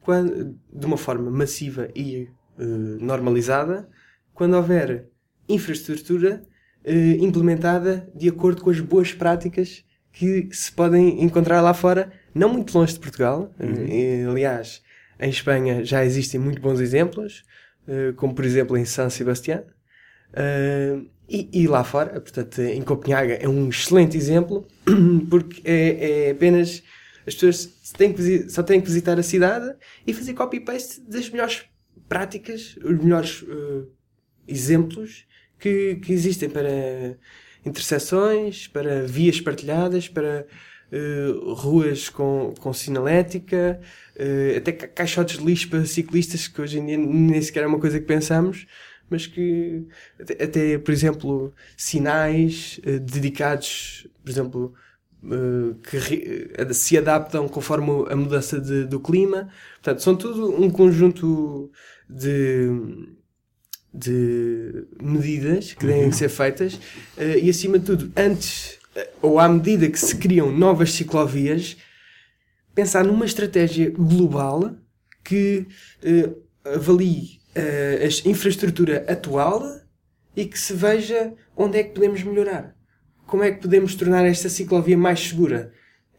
quando, de uma forma massiva e eh, normalizada quando houver infraestrutura eh, implementada de acordo com as boas práticas que se podem encontrar lá fora, não muito longe de Portugal. Eh, aliás, em Espanha já existem muito bons exemplos, eh, como por exemplo em San Sebastián. E, e lá fora, portanto, em Copenhaga é um excelente exemplo, [CLEARS THROAT] porque é, é apenas as pessoas têm que, só têm que visitar a cidade e fazer copy-paste das melhores práticas, os melhores eh, exemplos que, que existem para interseções, para vias partilhadas, para eh, ruas com, com sinalética, eh, até ca- caixotes de lixo para ciclistas, que hoje em dia nem sequer é uma coisa que pensamos, mas que até, até, por exemplo, sinais eh, dedicados, por exemplo, que se adaptam conforme a mudança de- do clima. Portanto, são tudo um conjunto de, de medidas que têm que ser feitas eh, e, acima de tudo, antes eh, ou à medida que se criam novas ciclovias, pensar numa estratégia global que eh, avalie a infraestrutura atual e que se veja onde é que podemos melhorar. Como é que podemos tornar esta ciclovia mais segura?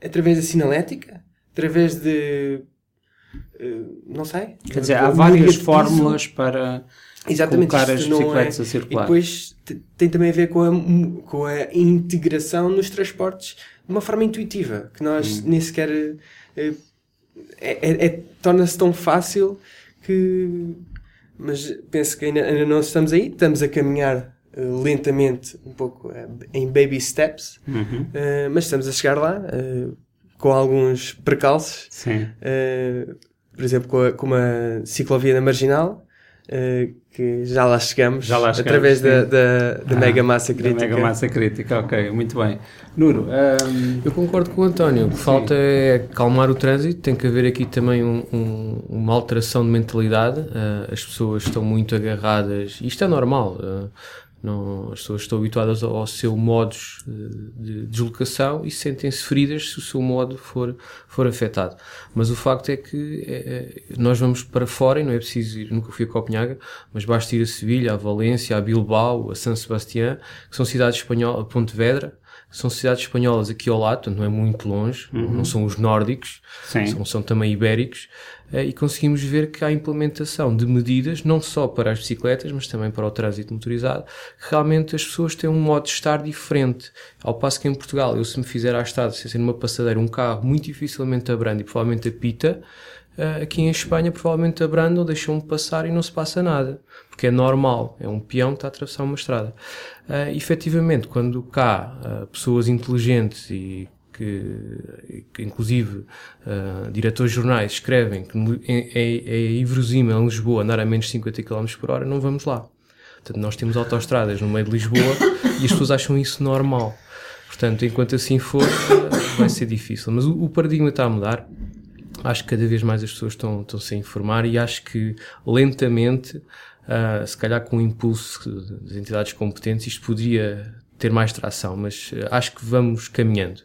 Através da sinalética? Através de. não sei.
Quer dizer, há várias fórmulas para
Exatamente,
colocar as
não
bicicletas
é-
a circular.
E depois te- tem também a ver com a, com a integração nos transportes de uma forma intuitiva, que nós nem sequer. eh, é, é- é- torna-se tão fácil que. Mas penso que ainda, ainda não estamos aí, estamos a caminhar eh, lentamente, um pouco eh, em baby steps,
Uhum.
eh, mas estamos a chegar lá com alguns precalços.
Sim.
Uh, por exemplo, com, a, com uma ciclovia na Marginal, uh, que já lá chegamos,
Já lá chegamos,
através da,
sim.
da, da
Ah,
mega massa
Da
crítica.
mega massa crítica, ok, muito bem. Nuro, hum,
Eu concordo com o António. O que falta é calmar o trânsito. Tem que haver aqui também um- um- uma alteração de mentalidade. Ah, as pessoas estão muito agarradas. Isto é normal. ah, não, as pessoas estão habituadas ao, ao seu eh, de deslocação e sentem-se feridas se o seu modo for, for afetado. Mas o facto é que eh, eh, nós vamos para fora e não é preciso ir, nunca fui a Copenhaga, mas basta ir a Sevilha, a Valência, a Bilbao, a San Sebastián, que são cidades espanholas, a Pontevedra, são cidades espanholas aqui ao lado, portanto não é muito longe, não são os nórdicos, são, são também ibéricos, eh, e conseguimos ver que há implementação de medidas, não só para as bicicletas, mas também para o trânsito motorizado, que realmente as pessoas têm um modo de estar diferente. Ao passo que em Portugal, eu se me fizer à estrada, se ser numa passadeira, um carro muito dificilmente abranda e provavelmente apita, aqui em Espanha provavelmente abrandam, deixam-me passar e não se passa nada. Porque é normal, é um peão que está a atravessar uma estrada. Uh, efetivamente, quando cá uh, pessoas inteligentes e que, que inclusive uh, diretores de jornais escrevem que é, é, é em Lisboa andar a menos de 50 km por hora, não vamos lá. Portanto, nós temos autoestradas no meio de Lisboa e as pessoas acham isso normal. Portanto, enquanto assim for, vai ser difícil. Mas o, o paradigma está a mudar. Acho que cada vvez mais as pessoas estão, estão -se a informar e acho que lentamente, uh, se calhar com o impulso das entidades competentes, isto poderia ter mais tração, mas uh, acho que vamos caminhando.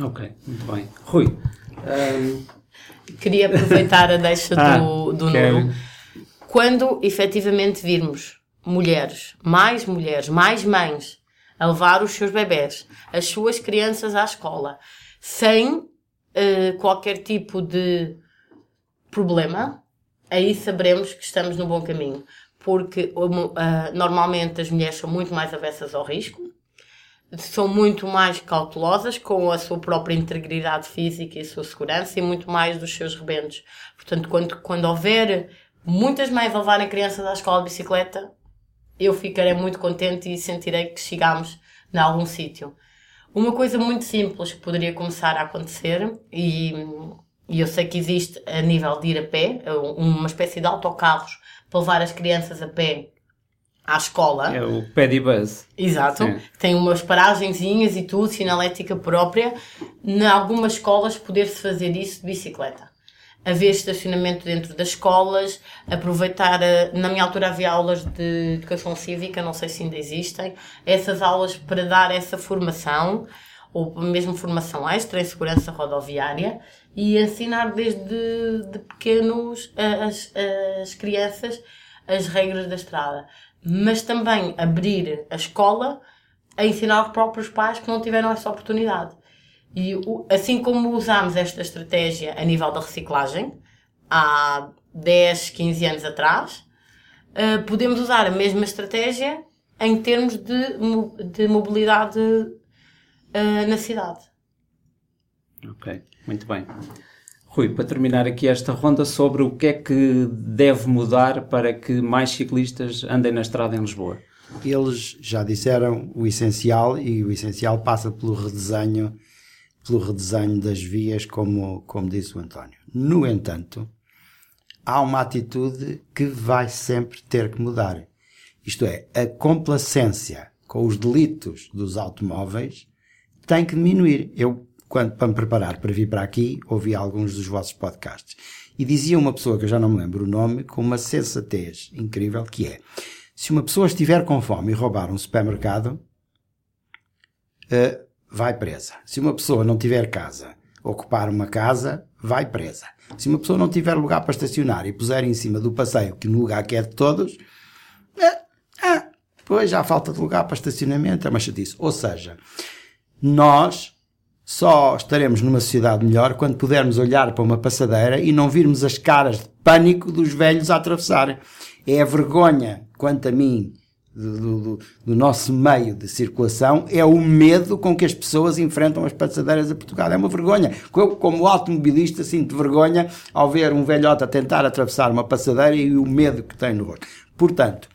ok, muito bem. Rui, hum,
Queria aproveitar a deixa [LAUGHS]
Ah,
do, do
quero.
Nuno. Quando efetivamente virmos mulheres, mais mulheres, mais mães, a levar os seus bebés, as suas crianças à escola, sem eh, qualquer tipo de problema, aí saberemos que estamos no bom caminho. Porque ah, normalmente as mulheres são muito mais avessas ao risco, são muito mais cautelosas com a sua própria integridade física e a sua segurança e muito mais dos seus rebentos. Portanto, quando, quando houver muitas mães a levarem crianças à escola de bicicleta, eu ficarei muito contente e sentirei que chegámos a algum sítio. Uma coisa muito simples que poderia começar a acontecer, e, e eu sei que existe a nível de ir a pé, uma espécie de autocarros para levar as crianças a pé à escola.
é o Pedibuzz.
Exato.
Sim.
Tem umas paragenzinhas e tudo, sinalética própria. Em algumas escolas poder-se fazer isso de bicicleta. Haver estacionamento dentro das escolas, aproveitar, eh, na minha altura havia aulas de educação cívica, não sei se ainda existem, essas aulas para dar essa formação, ou mesmo formação extra em segurança rodoviária, e ensinar desde de pequenos as, as crianças as regras da estrada. Mas também abrir a escola a ensinar os próprios pais que não tiveram essa oportunidade. E o- assim como usámos esta estratégia a nível da reciclagem, há 10, 15 anos atrás, eh, podemos usar a mesma estratégia em termos de, de mobilidade ah, na cidade.
Ok, muito bem. Rui, para terminar aqui esta ronda sobre o que é que deve mudar para que mais ciclistas andem na estrada em Lisboa.
Eles já disseram o essencial e o essencial passa pelo redesenho, pelo redesenho das vias, como, como disse o António. No entanto, há uma atitude que vai sempre ter que mudar. Isto é, a complacência com os delitos dos automóveis tem que diminuir. Eu, quando, para me preparar para vir para aqui, ouvi alguns dos vossos podcasts. E dizia uma pessoa, que eu já não me lembro o nome, com uma sensatez incrível, que é, se uma pessoa estiver com fome e roubar um supermercado, eh, vai presa. Se uma pessoa não tiver casa, ocupar uma casa, vai presa. Se uma pessoa não tiver lugar para estacionar e puser em cima do passeio, que no lugar que é de todos, eh, ah, pois há falta de lugar para estacionamento, é uma chatice. Ou seja, nós só estaremos numa sociedade melhor quando pudermos olhar para uma passadeira e não virmos as caras de pânico dos velhos a atravessar. É a vergonha, quanto a mim, do, do- do nosso meio de circulação, é o medo com que as pessoas enfrentam as passadeiras a Portugal. É uma vergonha. Eu, como automobilista, sinto vergonha ao ver um velhote a tentar atravessar uma passadeira e o medo que tem no rosto. Portanto,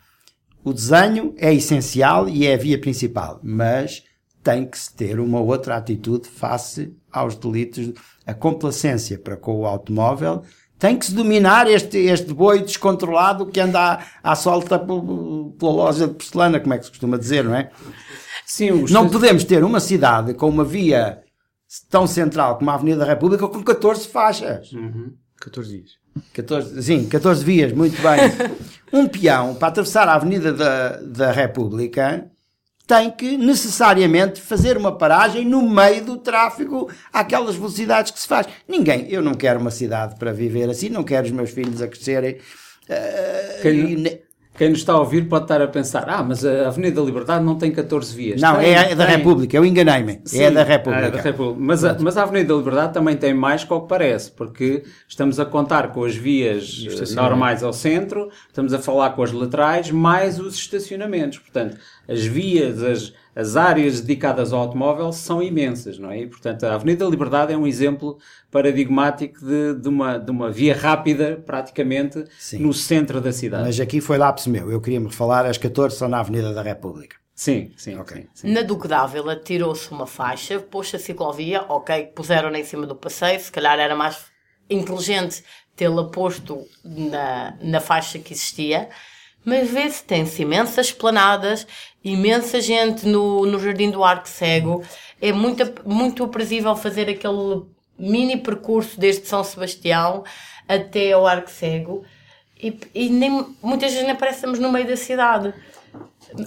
o desenho é essencial e é a via principal, mas tem que se ter uma outra atitude face aos delitos. A complacência para com o automóvel tem que se dominar este, este boi descontrolado que anda à, à solta pel- pela loja de porcelana, como é que se costuma dizer, não é?
Sim,
Não podemos ter uma cidade com uma via tão central como a Avenida da República com 14 faixas.
14 dias.
14, sim, 14 vias, muito bem. [LAUGHS] Um peão, para atravessar a Avenida da, da República, tem que necessariamente fazer uma paragem no meio do tráfego àquelas velocidades que se faz. Ninguém, eu não quero uma cidade para viver assim, não quero os meus filhos a crescerem. eh,
Quem- nos está a ouvir pode estar a pensar: ah, mas a Avenida da Liberdade não tem 14 vias.
não,
Tem,
é, da
tem.
República, eu enganei-me. É da República.
é da República. Mas, a, mas a Avenida da Liberdade também tem mais que o que parece, porque estamos a contar com as vias normais ao centro, estamos a falar com as laterais, mais os estacionamentos. Portanto, as vias, as, as áreas dedicadas ao automóvel são imensas, não é? E, portanto, a Avenida da Liberdade é um exemplo paradigmático de, de, uma, de uma via rápida, praticamente,
Sim.
no centro da cidade.
Mas aqui foi lápis meu. Eu queria-me falar, as 14 são na Avenida da República.
Sim, sim,
Ok.
sim, sim.
Na Duque d'Ávila tirou-se uma faixa, pôs a ciclovia, ok, puseram-na em cima do passeio, se calhar era mais inteligente tê-la posto na, na faixa que existia, mas vê-se, tem-se imensas esplanadas, imensa gente no, no Jardim do Arco Cego, é muito, muito aprazível fazer aquele mini percurso desde São Sebastião até ao Arco Cego, e, e nem, muitas vezes nem parece que estamos no meio da cidade.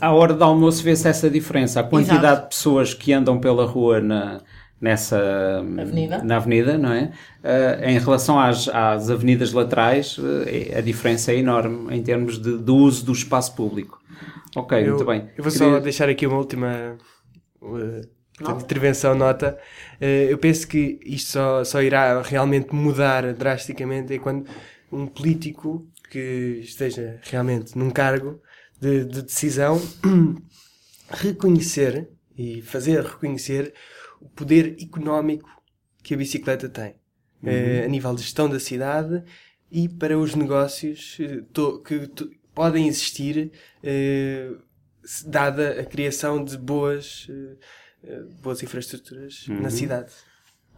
À hora do almoço vê-se essa diferença. A quantidade
Exato.
de pessoas que andam pela rua na, nessa
Avenida.
na avenida, não é? Eh, em relação às, às avenidas laterais, eh, a diferença é enorme em termos de, do uso do espaço público. Ok,
Eu,
muito bem.
eu vou
Queria-
só deixar aqui uma última uh, intervenção, nota. Uh, eu penso que isto só, só irá realmente mudar drasticamente é quando um político que esteja realmente num cargo de, de decisão [CLEARS THROAT] reconhecer e fazer reconhecer o poder económico que a bicicleta tem eh, a nível de gestão da cidade e para os negócios eh, to- que to- podem existir eh, dada a criação de boas, boas infraestruturas na cidade.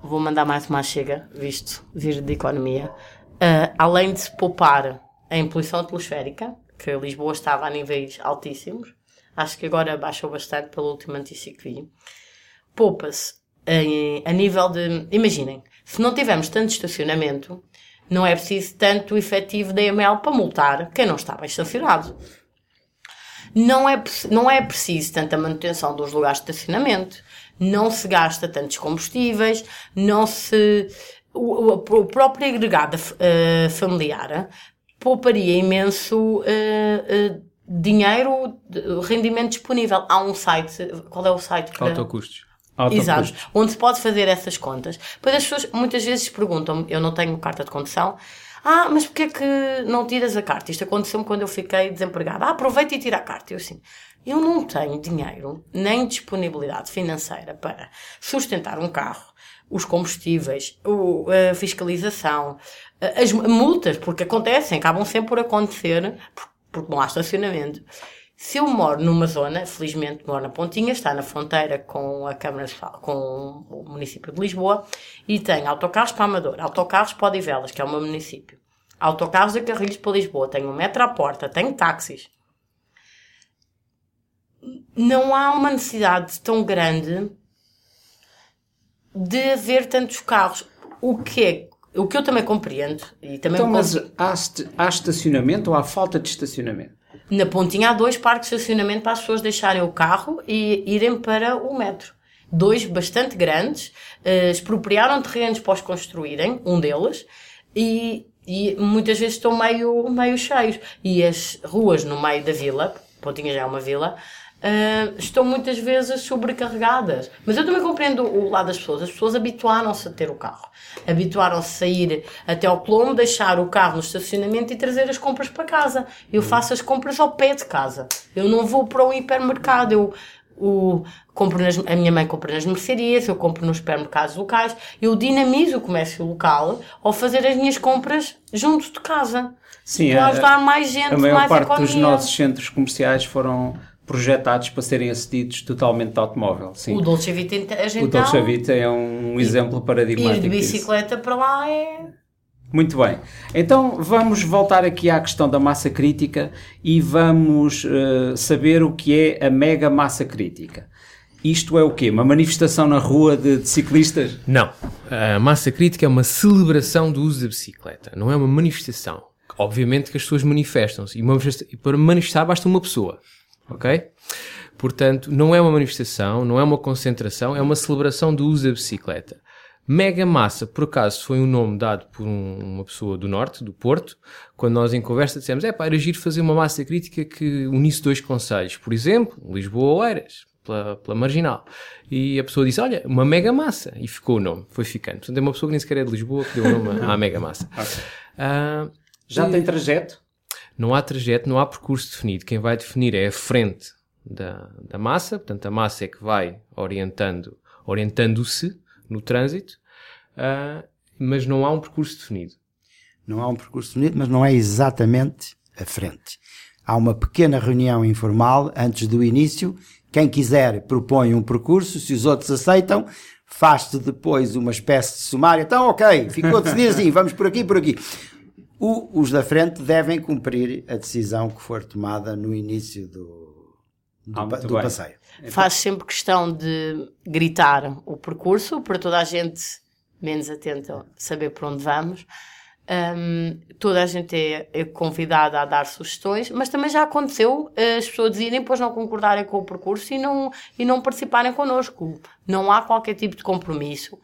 Vou mandar mais uma chega, visto vir de economia. Ah, além de se poupar em poluição atmosférica, que Lisboa estava a níveis altíssimos, acho que agora baixou bastante pela última notícia que vi. Poupa-se a nível de. Imaginem, se não tivermos tanto estacionamento, não é preciso tanto efetivo da EML para multar quem não está bem estacionado. Não é, não é preciso tanta manutenção dos lugares de estacionamento, não se gasta tantos combustíveis, não se. O, o- próprio agregado eh, familiar pouparia imenso eh, eh, dinheiro, rendimento disponível. Há um site, qual é o site? para-
Autocustos.
Exato, onde se pode fazer essas contas. Pois as pessoas muitas vezes perguntam-me, eu não tenho carta de condução, Ah, mas porquê é que não tiras a carta? Isto aconteceu-me quando eu fiquei desempregada. Ah, aproveita e tira a carta. Eu assim, eu não tenho dinheiro nem disponibilidade financeira para sustentar um carro, os combustíveis, a fiscalização, as multas, porque acontecem, acabam sempre por acontecer, por- porque não há estacionamento. Se eu moro numa zona, felizmente moro na Pontinha, está na fronteira com a Câmara com o município de Lisboa, e tem autocarros para Amador, autocarros para Odivelas, que é o meu município, autocarros a Carrilhos para Lisboa, tenho um metro à porta, tenho táxis. Não há uma necessidade tão grande de haver tantos carros. O que é, o que eu também compreendo, e também
Então, mas
compreendo-
há, há estacionamento ou há falta de estacionamento?
Na Pontinha há dois parques de estacionamento para as pessoas deixarem o carro e irem para o metro. Dois bastante grandes, eh, expropriaram terrenos para os construírem, um deles, e, e muitas vezes estão meio, meio cheios. E as ruas no meio da vila, Pontinha já é uma vila, eh, estão muitas vezes sobrecarregadas. Mas eu também compreendo o lado das pessoas. As pessoas habituaram-se a ter o carro. Habituaram-se a ir até ao Colombo, deixar o carro no estacionamento e trazer as compras para casa. Eu faço as compras ao pé de casa. Eu não vou para o hipermercado. Eu o, compro nas, a minha mãe compra nas mercearias, eu compro nos supermercados locais. Eu dinamizo o comércio local ao fazer as minhas compras junto de casa.
Sim,
Estou a ajudar mais gente,
A maior
mais
parte dos
economia.
nossos centros comerciais foram projetados para serem acedidos totalmente de automóvel. Sim.
O Dolce Vita, a gente
O Dolce Vita é um exemplo
ir
paradigmático
de
disso.
bicicleta para lá é...
Muito bem. Então vamos voltar aqui à questão da massa crítica e vamos eh, saber o que é a mega massa crítica. Isto é o quê? Uma manifestação na rua de, de ciclistas?
Não. A massa crítica é uma celebração do uso da bicicleta, não é uma manifestação. Obviamente que as pessoas manifestam-se e e para manifestar basta uma pessoa. Ok? Portanto, não é uma manifestação, não é uma concentração, é uma celebração do uso da bicicleta. Mega Massa, por acaso, foi um nome dado por um- uma pessoa do Norte, do Porto, quando nós em conversa dissemos, é pá, era giro fazer uma massa crítica que unisse dois conselhos. Por exemplo, Lisboa ou Eiras, pela, pela Marginal. E a pessoa disse, olha, uma Mega Massa. E ficou o nome, foi ficando. Portanto, é uma pessoa que nem sequer é de Lisboa que deu o nome à Mega Massa. Ah,
Já tem trajeto?
Não há trajeto, não há percurso definido. Quem vai definir é a frente da, da massa, portanto, a massa é que vai orientando, orientando-se no trânsito, ah, mas não há um percurso definido.
Não há um percurso definido, mas não é exatamente a frente. Há uma pequena reunião informal antes do início. Quem quiser propõe um percurso, se os outros aceitam, faz-se depois uma espécie de sumário. Então, ok, ficou decidido assim, vamos por aqui, por aqui. O- os da frente devem cumprir a decisão que for tomada no início do, do,
Ah,
do passeio.
Faz sempre questão de gritar o percurso para toda a gente menos atenta saber por onde vamos. Hum, toda a gente é, é convidada a dar sugestões, mas também já aconteceu eh, as pessoas irem depois não concordarem com o percurso e não, e não participarem connosco. Não há qualquer tipo de compromisso.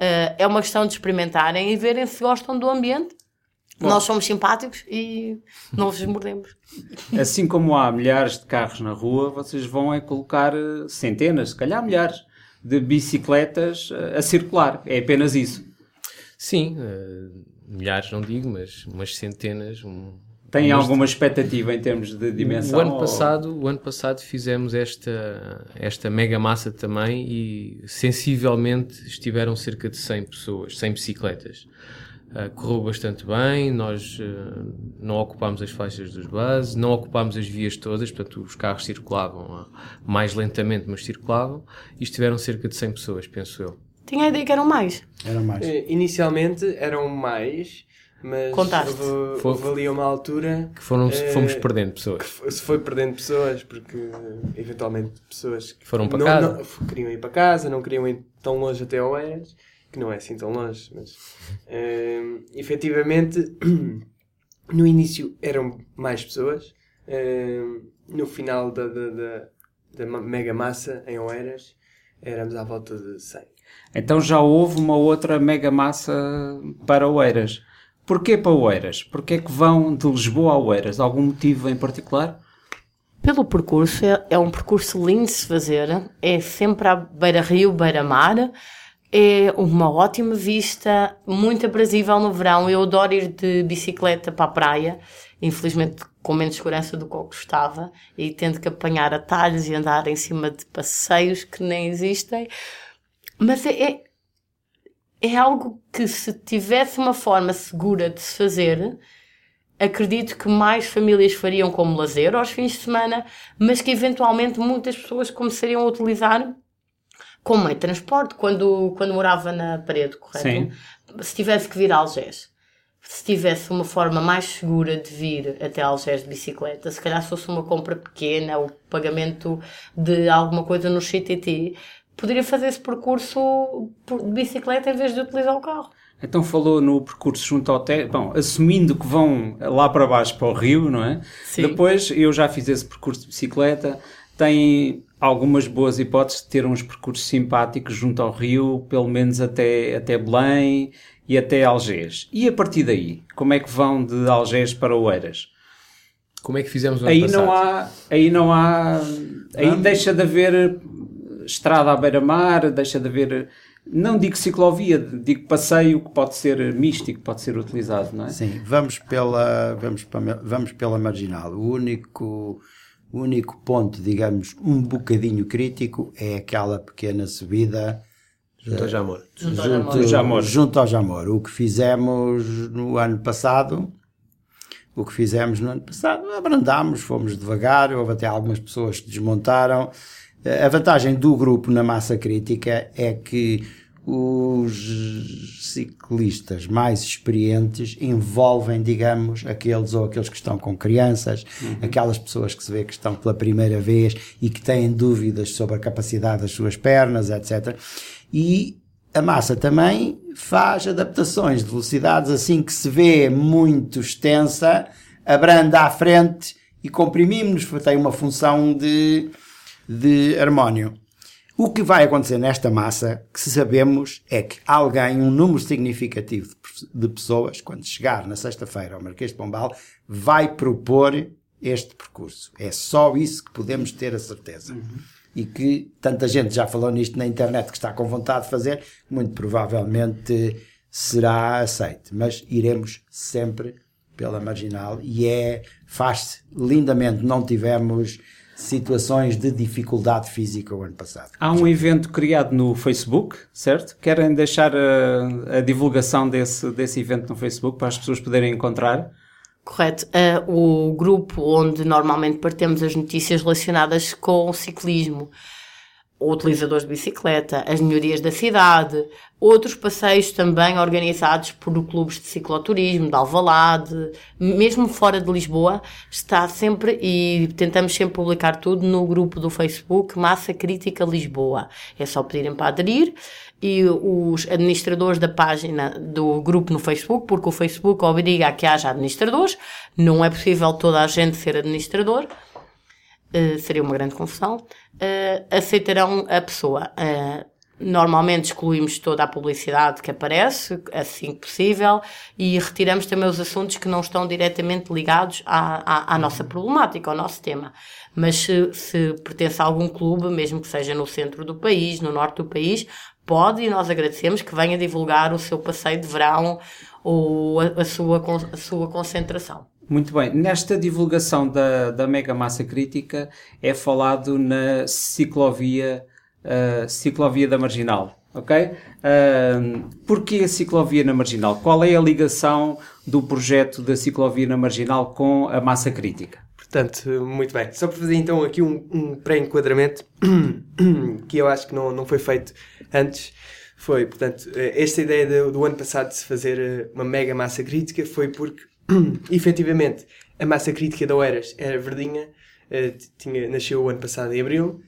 Eh, é uma questão de experimentarem e verem se gostam do ambiente. Nós somos simpáticos e não vos mordemos.
Assim como há milhares de carros na rua, vocês vão é colocar eh, centenas, se calhar milhares, de bicicletas eh, a circular. É apenas isso.
Sim, ah, milhares não digo, mas umas centenas. Um,
Tem alguma expectativa em termos de dimensão?
O ano
ou-
passado, o ano passado fizemos esta, esta mega massa também e sensivelmente estiveram cerca de 100 pessoas, 100 bicicletas. Ah, correu bastante bem, nós ah, não ocupámos as faixas dos buses, não ocupámos as vias todas, portanto os carros circulavam ah, mais lentamente, mas circulavam, e estiveram cerca de 100 pessoas, penso eu.
Tinha a ideia que eram mais.
Era mais.
Eh, Inicialmente eram mais, mas
Contaste.
houve, houve ali uma altura
Que foram,
Eh,
fomos perdendo pessoas.
se foi perdendo pessoas, porque eventualmente pessoas que
Foram para
não,
casa.
não- queriam ir para casa, não queriam ir tão longe até Oeiras, que não é assim tão longe, mas eh, efetivamente [CLEARS THROAT] no início eram mais pessoas, eh, no final da, da, da, da mega massa em Oeiras éramos à volta de 100.
Então já houve uma outra mega massa para Oeiras. Porquê para Oeiras? Porquê é que vão de Lisboa a Oeiras? Algum motivo em particular?
Pelo percurso, é, é um percurso lindo de se fazer. É sempre à beira-rio, beira-mar, É uma ótima vista, muito aprazível no verão. Eu adoro ir de bicicleta para a praia, infelizmente com menos segurança do que eu gostava, e tendo que apanhar atalhos e andar em cima de passeios que nem existem. Mas é, é, é algo que, se tivesse uma forma segura de se fazer, acredito que mais famílias fariam como lazer aos fins de semana, mas que eventualmente muitas pessoas começariam a utilizar como meio de transporte quando, quando morava na parede, correto?
Sim.
Se tivesse que vir a Algés, se tivesse uma forma mais segura de vir até Algés de bicicleta, se calhar se fosse uma compra pequena, o pagamento de alguma coisa no CTT, poderia fazer esse percurso de bicicleta em vez de utilizar o carro.
Então falou no percurso junto ao te... Bom, assumindo que vão lá para baixo para o rio, não é?
Sim.
Depois eu já fiz esse percurso de bicicleta. Tem algumas boas hipóteses de ter uns percursos simpáticos junto ao rio, pelo menos até, até Belém e até Algés. E a partir daí, como é que vão de Algés para Oeiras?
Como é que fizemos no
Aí
passado?
não há, aí não há, aí deixa de haver estrada à beira-mar, deixa de haver, não digo ciclovia, digo passeio que pode ser místico, pode ser utilizado, não é?
Sim, vamos pela, vamos, pa- vamos pela marginal. O único, o único ponto, digamos, um bocadinho crítico é aquela pequena subida
Junto ao Jamor.
Junto ao
junto,
Jamor.
Jamor.
junto ao Jamor. O que fizemos no ano passado, o que fizemos no ano passado, abrandámos, fomos devagar, houve até algumas pessoas que desmontaram. Eh, A vantagem do grupo na massa crítica é que os ciclistas mais experientes envolvem, digamos, aqueles ou aqueles que estão com crianças, aquelas pessoas que se vê que estão pela primeira vez e que têm dúvidas sobre a capacidade das suas pernas, etc. E a massa também faz adaptações de velocidades assim que se vê muito extensa, abranda à frente e comprimimos-nos, tem uma função de, de harmónio. O que vai acontecer nesta massa, que sabemos, é que alguém, um número significativo de pe- de pessoas, quando chegar na sexta-feira ao Marquês de Pombal, vai propor este percurso. É só isso que podemos ter a certeza. E que tanta gente já falou nisto na internet que está com vontade de fazer, muito provavelmente será aceite. Mas iremos sempre pela marginal e é, faz-se lindamente. Não tivemos situações de dificuldade física o ano passado.
Há um evento criado no Facebook, certo? Querem deixar a, a divulgação desse, desse evento no Facebook para as pessoas poderem encontrar?
Correto. Ah, o grupo onde normalmente partilhamos as notícias relacionadas com o ciclismo, utilizadores de bicicleta, as melhorias da cidade, outros passeios também organizados por clubes de cicloturismo, de Alvalade, mesmo fora de Lisboa, está sempre, e tentamos sempre publicar tudo no grupo do Facebook Massa Crítica Lisboa. É só pedirem para aderir e os administradores da página do grupo no Facebook, porque o Facebook obriga a que haja administradores, não é possível toda a gente ser administrador, eh, seria uma grande confusão, eh, aceitarão a pessoa. Eh, normalmente excluímos toda a publicidade que aparece, assim que possível, e retiramos também os assuntos que não estão diretamente ligados à, à, à nossa problemática, ao nosso tema. Mas se, se pertence a algum clube, mesmo que seja no centro do país, no norte do país, pode e nós agradecemos que venha divulgar o seu passeio de verão ou a, a sua, a sua concentração.
Muito bem. Nesta divulgação da, da Mega Massa Crítica é falado na ciclovia, ah, ciclovia da Marginal, ok? Uh, porquê a ciclovia na Marginal? Qual é a ligação do projeto da ciclovia na Marginal com a Massa Crítica?
Portanto, muito bem. Só para fazer então aqui um, um pré-enquadramento [COUGHS] que eu acho que não, não foi feito antes. Foi, portanto, eh, esta ideia do, do ano passado de se fazer eh, uma mega massa crítica foi porque, [CLEARS THROAT] efetivamente, a massa crítica da Oeiras era verdinha, eh, tinha, nasceu o ano passado em abril,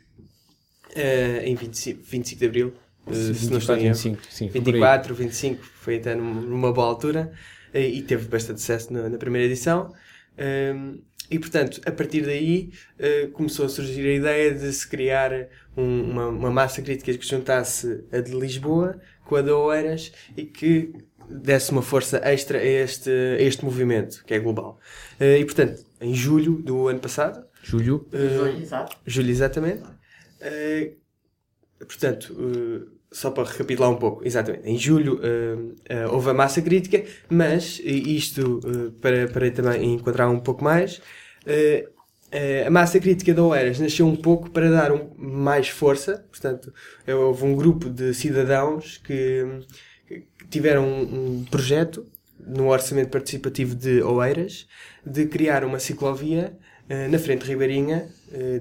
eh, em 25, 25 de abril, eh, se não estou em erro.
25, sim, foi por aí.
24, 25, foi até num- numa boa altura eh, e teve bastante sucesso na, na primeira edição. Um, e portanto, a partir daí eh, começou a surgir a ideia de se criar um- uma, uma massa crítica que juntasse a de Lisboa com a de Oeiras e que desse uma força extra a este, a este movimento que é global. Eh, e portanto, em julho do ano passado,
Julho,
eh,
Exato.
Julho, exatamente. Eh, portanto, só para recapitular um pouco, exatamente, em julho uh, uh, houve a massa crítica, mas isto uh, para, para também encontrar um pouco mais, a massa crítica da Oeiras nasceu um pouco para dar um, mais força, portanto, houve um grupo de cidadãos que, que tiveram um, projeto no orçamento participativo de Oeiras de criar uma ciclovia na frente ribeirinha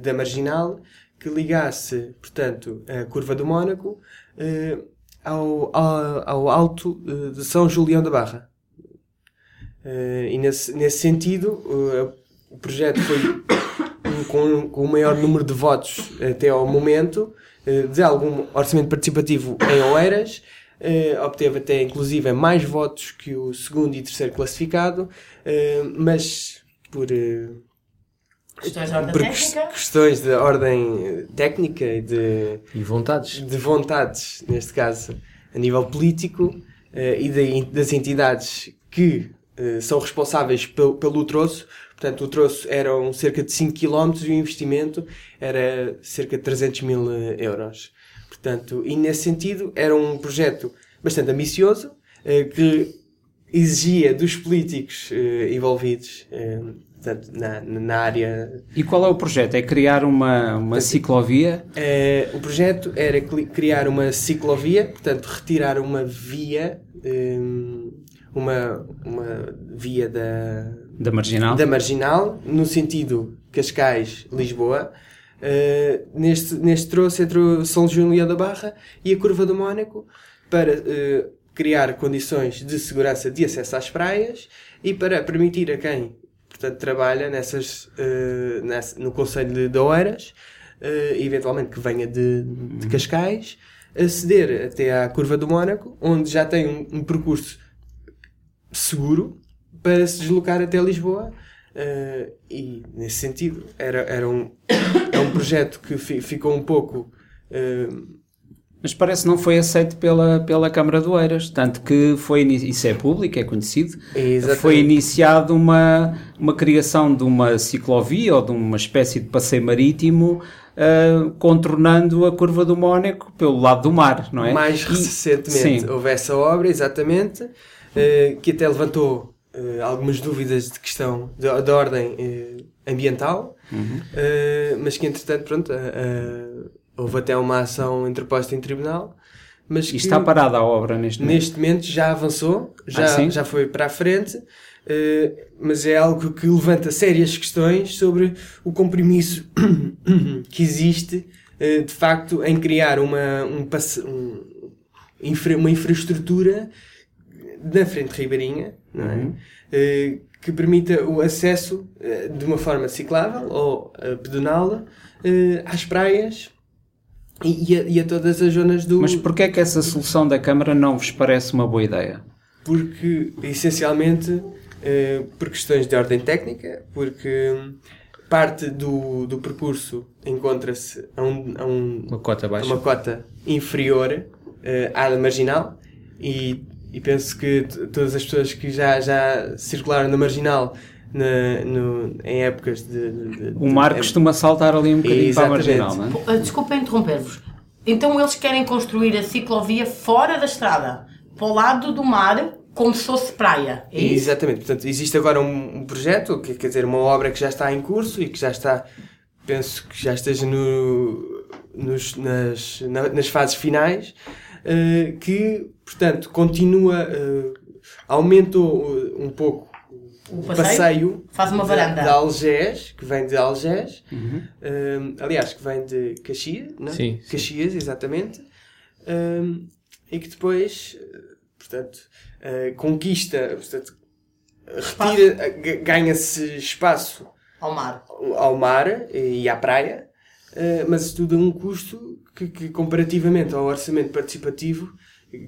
da Marginal que ligasse, portanto, a Curva do Mónaco uh, ao, ao, ao, Alto uh, de São Julião da Barra. Uh, e nesse, nesse sentido, o projeto foi [COUGHS] com, com o maior número de votos até ao momento, de algum orçamento participativo em Oeiras, obteve até inclusive mais votos que o segundo e terceiro classificado, mas por
Questões de ordem técnica?
Questões de ordem técnica e de...
E vontades.
De vontades, neste caso, a nível político uh, e de, das entidades que uh, são responsáveis pelo, pelo troço. Portanto, o troço eram cerca de 5 km e o investimento era cerca de 300 mil eh, euros. Portanto, e nesse sentido, era um projeto bastante ambicioso, uh, que exigia dos políticos envolvidos portanto, na, na área.
E qual é o projeto? É criar uma, uma portanto, ciclovia?
O projeto era criar uma ciclovia, portanto, retirar uma via, um, uma, uma via da,
da marginal,
da marginal no sentido Cascais-Lisboa. Uh, neste, neste trouxe entre São João da Barra e a Curva do Mónaco para uh, criar condições de segurança de acesso às praias e para permitir a quem portanto, trabalha nessas, uh, nessa, no Conselho de, de Oeiras, uh, eventualmente que venha de, de Cascais, aceder até à Curva do Mónaco, onde já tem um, um percurso seguro para se deslocar até Lisboa. Uh, e nesse sentido era, era um, [COUGHS] é um projeto que fi, ficou um pouco uh,
mas parece que não foi aceito pela, pela Câmara de Oeiras, tanto que foi, isso é público, é conhecido,
Exatamente.
foi iniciado uma, uma criação de uma ciclovia ou de uma espécie de passeio marítimo uh, contornando a curva do Mónaco pelo lado do mar, não é?
Mais e, recentemente sim. houve essa obra, exatamente, uh, que até levantou uh, algumas dúvidas de questão de, de ordem ambiental, uhum. mas que entretanto, pronto, Houve até uma ação interposta em tribunal. Mas
e está parada a obra neste momento?
Neste momento já avançou, já, ah, já foi para a frente, uh, mas é algo que levanta sérias questões sobre o compromisso [COUGHS] que existe, uh, de facto, em criar uma, um, um, infra, uma infraestrutura na frente ribeirinha, não é? Uhum. Uh, que permita o acesso de uma forma ciclável ou pedonal às praias e, e, a, e a todas as zonas do.
Mas porquê é que essa solução da Câmara não vos parece uma boa ideia?
Porque, essencialmente, por questões de ordem técnica, porque parte do, do percurso encontra-se a, um, a um,
uma, cota baixa.
uma cota inferior à marginal e, e penso que todas as pessoas que já, já circularam na marginal na, no, em épocas de, de, de
O mar costuma saltar ali um bocadinho para a marginal, não é?
Uh, desculpa interromper-vos. Então eles querem construir a ciclovia fora da estrada, para o lado do mar, como se fosse praia. É
Exatamente. Portanto, existe agora um, um, projeto, que quer dizer, uma obra que já está em curso e que já está, penso que já esteja no, nos, nas, na, nas fases finais, uh, que, portanto, continua, uh, aumentou um pouco
o passeio, passeio
faz uma varanda. De, de Algés, que vem de Algés, uhum. um, aliás, que vem de Caxias, não? É?
Sim,
Caxias, sim. exatamente, um, e que depois, portanto, uh, conquista, portanto, retira, ganha-se espaço
ao mar,
ao mar e à praia, uh, mas tudo a um custo que, que comparativamente ao orçamento participativo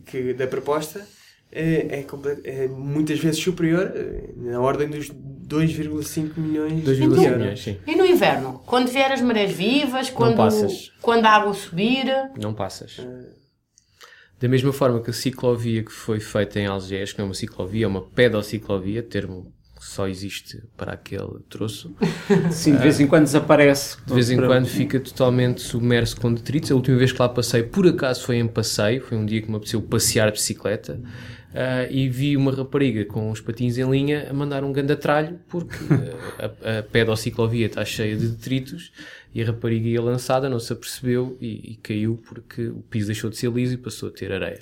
que, da proposta é, é, é, muitas vezes superior, eh, na ordem dos 2,5 milhões 2,
de euros. Milhões, sim.
E no inverno? Quando vier as marés vivas, quando, quando a água subir?
Não passas. Da mesma forma que a ciclovia que foi feita em Algés, que não é uma ciclovia, é uma pedociclovia, termo só existe para aquele troço. [LAUGHS]
Sim, de vez em quando desaparece.
De vez em quando fica totalmente submerso com detritos. A última vez que lá passei, por acaso, foi em passeio. Foi um dia que me apeteceu passear a bicicleta. Uh, e vi uma rapariga com os patins em linha a mandar um grande atralho porque uh, a, a ciclovia está cheia de detritos e a rapariga ia lançada, não se apercebeu e, e, caiu porque o piso deixou de ser liso e passou a ter areia.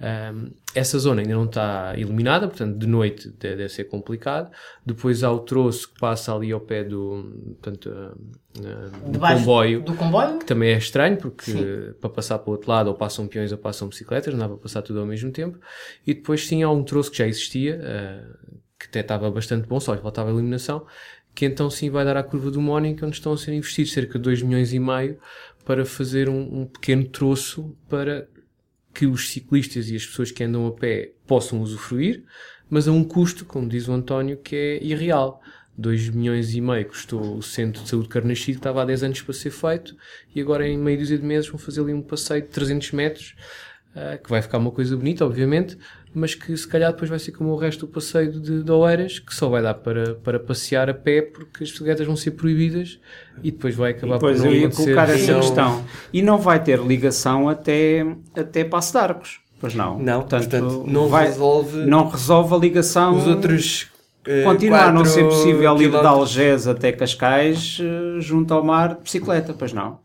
Um, essa zona ainda não está iluminada, portanto, de noite deve ser complicado. Depois há o troço que passa ali ao pé do, portanto, uh, do comboio,
do comboio,
que também é estranho, porque sim. para passar para o outro lado ou passam peões ou passam bicicletas, não dá para passar tudo ao mesmo tempo. E depois, sim, há um troço que já existia, uh, que até estava bastante bom, só faltava a iluminação, que então sim vai dar à curva do Mónica, onde estão a ser investidos cerca de 2 milhões e meio para fazer um, um pequeno troço para que os ciclistas e as pessoas que andam a pé possam usufruir, mas a um custo, como diz o António, que é irreal. 2 milhões e meio custou o Centro de Saúde Carnaxide, estava há 10 anos para ser feito, e agora em meio dúzia de meses vão fazer ali um passeio de 300 metros, uh, que vai ficar uma coisa bonita, obviamente, mas que se calhar depois vai ser como o resto do passeio de, de Oeiras, que só vai dar para, para passear a pé porque as bicicletas vão ser proibidas e depois vai acabar
e depois
por não
eu ia colocar essa questão. E não vai ter ligação até, até Passo de Arcos, pois não?
Não, portanto, portanto não, vai, resolve
não resolve a ligação...
Os outros...
Uh, Continua a não ser possível ir de Algés até Cascais uh, junto ao mar de bicicleta, pois não?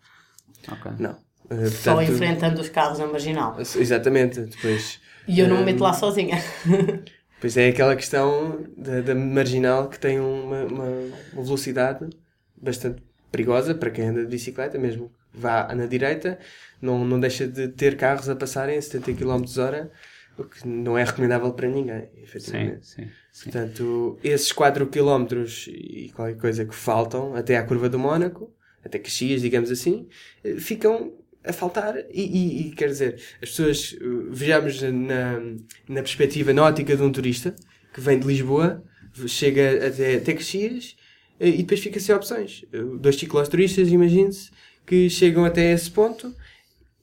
Okay. Não. Uh,
portanto, Só enfrentando os carros na marginal.
Exatamente, depois
e eu não me meto lá sozinha. [LAUGHS]
Pois é, aquela questão da, da marginal que tem uma, uma, uma, velocidade bastante perigosa para quem anda de bicicleta, mesmo que vá na direita, não, não deixa de ter carros a passarem a 70 km hora, o que não é recomendável para ninguém, efetivamente.
Sim, sim, sim.
Portanto, esses 4 km e qualquer coisa que faltam até à curva do Mónaco, até Caxias, digamos assim, eh, ficam a faltar e, e, e, quer dizer, as pessoas uh, vejamos na, na perspectiva náutica de um turista que vem de Lisboa, chega até, até Caxias uh, e depois fica sem opções. Uh, dois cicloturistas, imagine-se, que chegam até esse ponto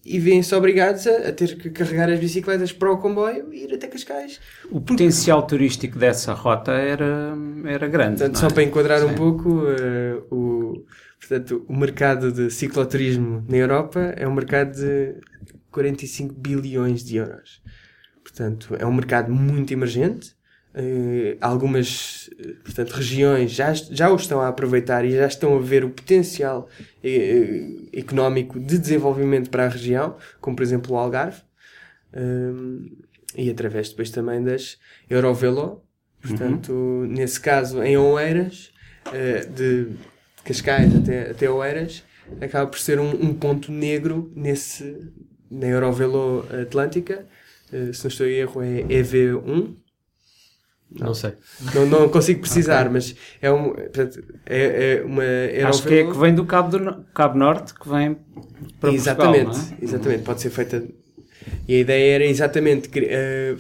e vêm-se obrigados a, a, ter que carregar as bicicletas para o comboio e ir até Cascais.
O potencial turístico dessa rota era, era grande.
Portanto, só
é?
para enquadrar Sim. um pouco, uh, o Portanto, o mercado de cicloturismo na Europa é um mercado de 45 bilhões de euros. Portanto, é um mercado muito emergente. Uh, algumas portanto, regiões já, já o estão a aproveitar e já estão a ver o potencial uh, económico de desenvolvimento para a região, como por exemplo o Algarve, uh, e através depois também das Eurovelo. Portanto, uhum. nesse caso, em Oeiras, de Cascais até, até Oeiras, acaba por ser um, um ponto negro nesse, na Eurovelo Atlântica. Uh, se não estou em erro, é EV1.
Não, não sei.
Não, não consigo precisar, [LAUGHS] okay. mas é, um, portanto, é, é uma Eurovelo...
Acho que é que vem do Cabo, do, Cabo Norte, que vem para
exatamente,
Portugal,
é? Exatamente, pode ser feita... E a ideia era exatamente uh,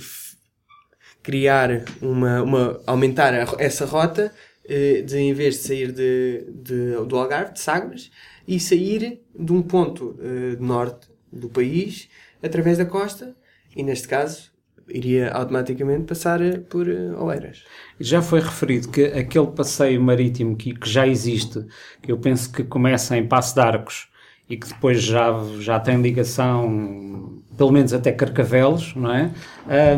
criar uma, uma... aumentar a, essa rota de em vez de sair de, de, do Algarve, de Sagres, e sair de um ponto uh, norte do país através da costa e neste caso iria automaticamente passar eh, por uh, Oeiras.
Já foi referido que aquele passeio marítimo que, que já existe, que eu penso que começa em Passo de Arcos e que depois já, já tem ligação pelo menos até Carcavelos, não é?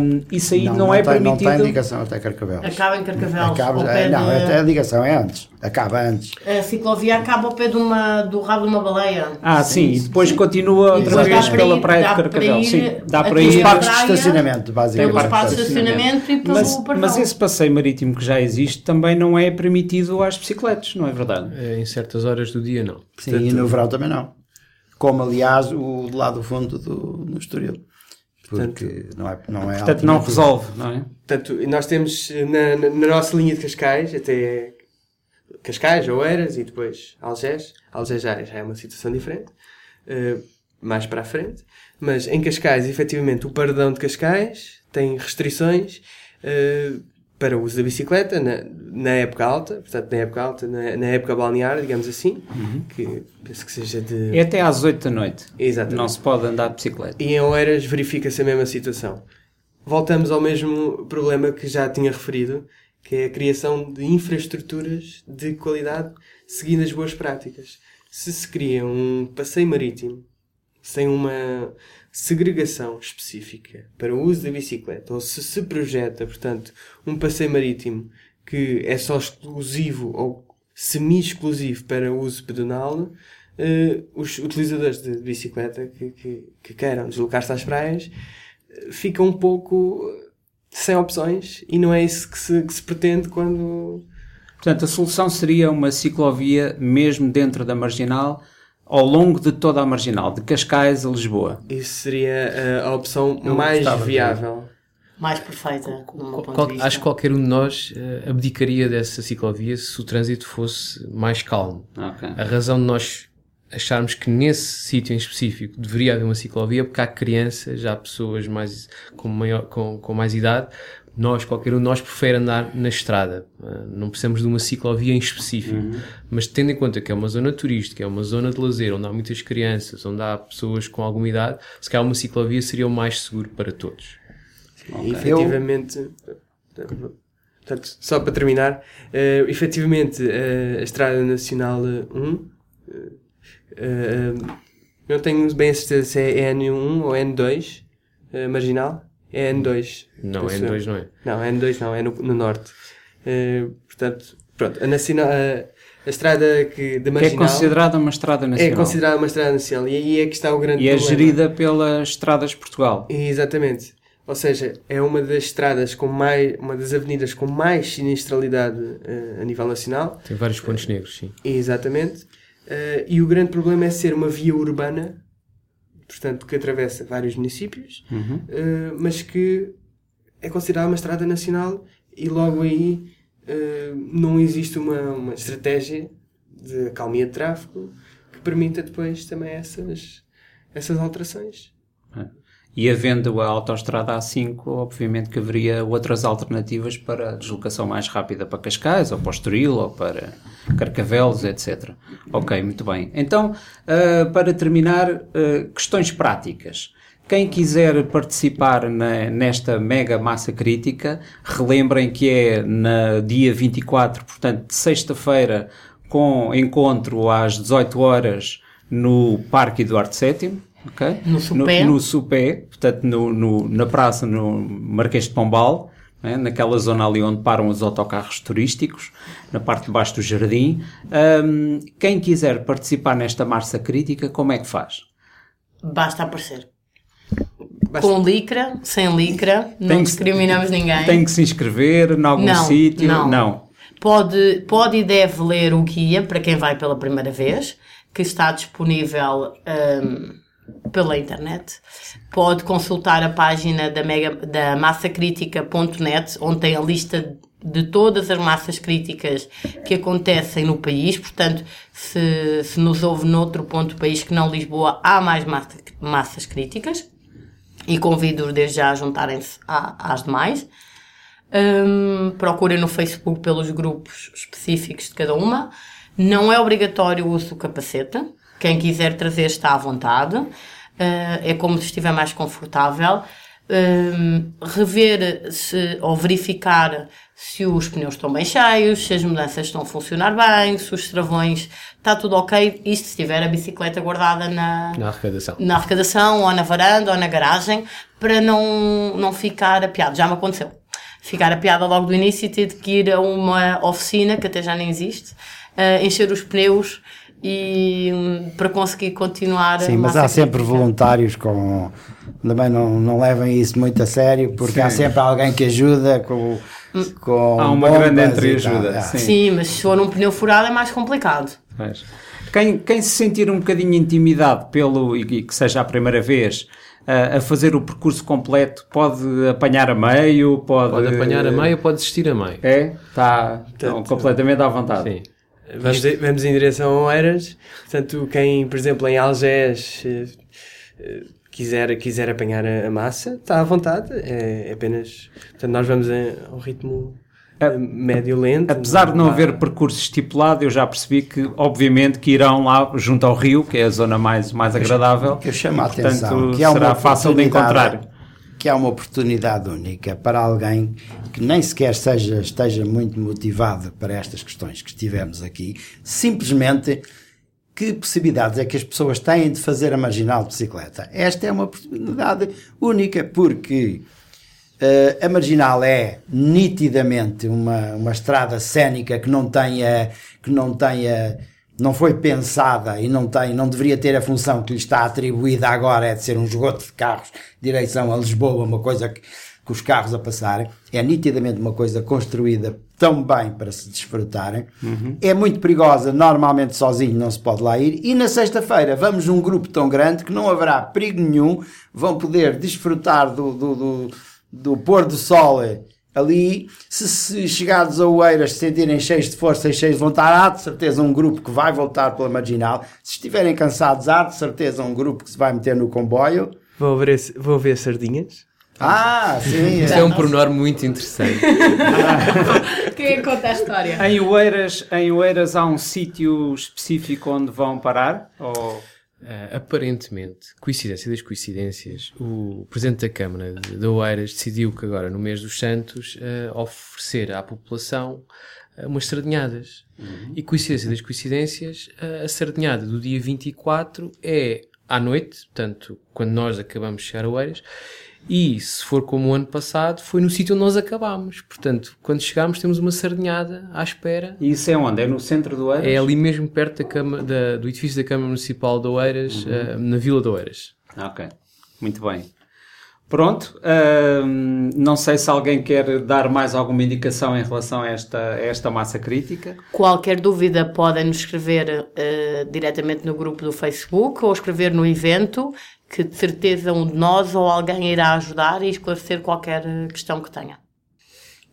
Um, isso aí não, não, não é
tem,
permitido.
Não tem ligação até Carcavelos.
Acaba em Carcavelos.
Acaba, é, não, de... a ligação é antes. Acaba antes.
A ciclovia acaba ao pé de uma, do rabo de uma baleia.
Ah, sim, sim e depois sim. continua outra vez pela praia de Carcavelos. Sim, dá para ir.
Pelos parques de estacionamento, basicamente.
Pelos parques de estacionamento e pelo
mas, mas esse passeio marítimo que já existe também não é permitido às bicicletas, não é verdade?
É, em certas horas do dia, não.
Sim, Portanto, e no verão também não como aliás o de lá do fundo do, no Estoril. Porque portanto, não é, não é
Portanto, não resolve, não é?
Portanto, nós temos na, na, na, nossa linha de Cascais, até Cascais, Oeiras e depois Algés. Algés já, já é uma situação diferente, uh, mais para a frente. Mas em Cascais, efetivamente, o Pardão de Cascais tem restrições. Uh, para o uso da bicicleta na, na época alta, portanto, na época alta, na, na época balnear, digamos assim, uhum. que penso que seja de.
É até às 8 da noite.
Exatamente.
Não se pode andar de bicicleta.
E em Oeiras verifica-se a mesma situação. Voltamos ao mesmo problema que já tinha referido, que é a criação de infraestruturas de qualidade seguindo as boas práticas. Se se cria um passeio marítimo sem uma segregação específica para o uso da bicicleta, ou se se projeta, portanto, um passeio marítimo que é só exclusivo ou semi-exclusivo para o uso pedonal, eh, os utilizadores de bicicleta que, que, que queiram deslocar-se às praias eh, ficam um pouco sem opções e não é isso que se, que se pretende quando.
Portanto, a solução seria uma ciclovia mesmo dentro da marginal, ao longo de toda a marginal, de Cascais a Lisboa.
Isso seria eh, a opção
Eu
mais viável.
Mais perfeita,
Qual-
de vista.
acho que qualquer um de nós eh, abdicaria dessa ciclovia se o trânsito fosse mais calmo.
Ok.
A razão de nós acharmos que nesse sítio em específico deveria haver uma ciclovia é porque há crianças, há pessoas mais, com, maior, com, com mais idade. Nós, qualquer um de nós, prefere andar na estrada. Eh, Não precisamos de uma ciclovia em específico. Mas tendo em conta que é uma zona turística, é uma zona de lazer, onde há muitas crianças, onde há pessoas com alguma idade, se calhar uma ciclovia seria o mais seguro para todos.
E, efetivamente, portanto, só para terminar, eh, efetivamente eh, a Estrada Nacional 1, eh, eh, não tenho bem a certeza se é N1 ou N2, eh, marginal. É N2.
Não,
penso
N2
eu.
não é.
Não, N2 não, é no, no norte. Eh, portanto, pronto, a, nacional, a, a estrada que, de
Que é
marginal
considerada uma estrada
é
nacional.
considerada uma estrada nacional e aí é que está o grande
E é
problema.
gerida pelas Estradas de Portugal.
Exatamente. Ou seja, é uma das estradas com mais, uma das avenidas com mais sinistralidade eh, a nível nacional.
Tem vários pontos negros, sim.
Exatamente. Eh, e o grande problema é ser uma via urbana, portanto, que atravessa vários municípios, eh, mas que é considerada uma estrada nacional e logo aí eh, não existe uma, uma estratégia de calmia de tráfego que permita depois também essas, essas alterações.
E havendo a autoestrada A5, obviamente que haveria outras alternativas para deslocação mais rápida para Cascais, ou para Estoril, ou para Carcavelos, etc. Ok, muito bem. Então, ah, para terminar, ah, questões práticas. Quem quiser participar na- nesta mega massa crítica, relembrem que é na dia 24, portanto, sexta-feira, com encontro às 18 horas no Parque Eduardo VII. Ok?
No Supé.
No, no Supé, portanto, no, no- na praça no Marquês de Pombal, né, naquela zona ali onde param os autocarros turísticos, na parte de baixo do jardim. Ahm, quem quiser participar nesta massa crítica, como é que faz?
Basta aparecer.
Basta-
Com licra, sem licra, não
Tem que-
discriminamos ninguém.
Tem que se inscrever em algum
Não,
sítio?
não. Pode, pode e deve ler o guia para quem vai pela primeira vez, que está disponível hum, pela internet. Pode consultar a página da, mega, da massacritica.net, onde tem a lista de todas as massas críticas que acontecem no país. Portanto, se, se nos ouve noutro ponto do país que não Lisboa, há mais massa, massas críticas. E convido-os desde já a juntarem-se às demais. Hum, procurem no Facebook pelos grupos específicos de cada uma. Não é obrigatório o uso do capacete. Quem quiser trazer está à vontade. Uh, é como se estiver mais confortável. Hum, rever se, ou verificar se os pneus estão bem cheios, se as mudanças estão a funcionar bem, se os travões está tudo ok. Isto se tiver a bicicleta guardada na,
Na arrecadação.
na arrecadação, ou na varanda, ou na garagem, para não, não ficar apiado. Já me aconteceu. Ficar apiada logo do início e ter de ir a uma oficina, que até já nem existe, uh, encher os pneus e hum, para conseguir continuar.
Sim, mas há sempre
crítica.
voluntários com. Também não, não levem isso muito a sério, porque há sempre alguém que ajuda com. com
Há uma grande entreajuda.
Ah,
sim.
Sim, mas se for um pneu furado é mais complicado.
Pois. Quem, quem se sentir um bocadinho intimidado pelo, e que seja a primeira vez, a, a fazer o percurso completo, pode apanhar a meio, pode...
Pode apanhar a meio ou pode desistir a meio.
É? Está
Portanto,
completamente à vontade.
Sim.
Vamos, vamos em direção a Oeiras. Portanto, quem, por exemplo, em Algés eh, eh, quiser, quiser apanhar a, massa, está à vontade. É, é apenas. Portanto, nós vamos a, a um ritmo eh, médio lento.
Apesar de não haver percurso estipulado, eu já percebi que, obviamente, que irão lá junto ao rio, que é a zona mais, mais agradável.
que eu chamo a
Portanto,
atenção, que é uma
será fácil de encontrar.
Que é uma oportunidade única para alguém que nem sequer seja, esteja muito motivado para estas questões que estivemos aqui, simplesmente que possibilidades é que as pessoas têm de fazer a marginal de bicicleta? Esta é uma oportunidade única, porque uh, a marginal é nitidamente uma, uma estrada cénica que não tenha, que não tenha, não foi pensada e não tem, não deveria ter a função que lhe está atribuída agora, é de ser um esgoto de carros, direção a Lisboa, uma coisa que com os carros a passarem. É nitidamente uma coisa construída tão bem para se desfrutarem. Uhum. É muito perigosa, normalmente sozinho não se pode lá ir. E na sexta-feira vamos num grupo tão grande que não haverá perigo nenhum, vão poder desfrutar do, do, do, do pôr do sol ali. Se, se chegados a Oeiras se sentirem cheios de força e cheios de vontade, há de certeza um grupo que vai voltar pela marginal. Se estiverem cansados, há de certeza um grupo que se vai meter no comboio.
Vou ver, vou ver sardinhas.
Ah, sim.
Isso é um pormenor muito interessante. [LAUGHS]
Quem é que conta a história?
Em Oeiras, em Oeiras há um sítio específico onde vão parar? Ou...
Uh, aparentemente, coincidência das coincidências, o Presidente da Câmara de, de Oeiras decidiu que agora, no mês dos Santos, uh, oferecer à população uh, umas sardinhadas. Uhum. E coincidência das coincidências, a sardinhada do dia 24 é à noite, portanto, quando nós acabamos de chegar a Oeiras, e se for como o ano passado, foi no sítio onde nós acabámos. Portanto, quando chegámos, temos uma sardinhada à espera.
E isso é onde? É no centro do Oeiras?
É ali mesmo perto da cama, da, do edifício da Câmara Municipal de Oeiras, uhum. uh, na Vila de Oeiras.
Ok, muito bem. Pronto, uh, não sei se alguém quer dar mais alguma indicação em relação a esta, a esta massa crítica.
Qualquer dúvida podem nos escrever uh, diretamente no grupo do Facebook ou escrever no evento que de certeza um de nós ou alguém irá ajudar e esclarecer qualquer questão que tenha.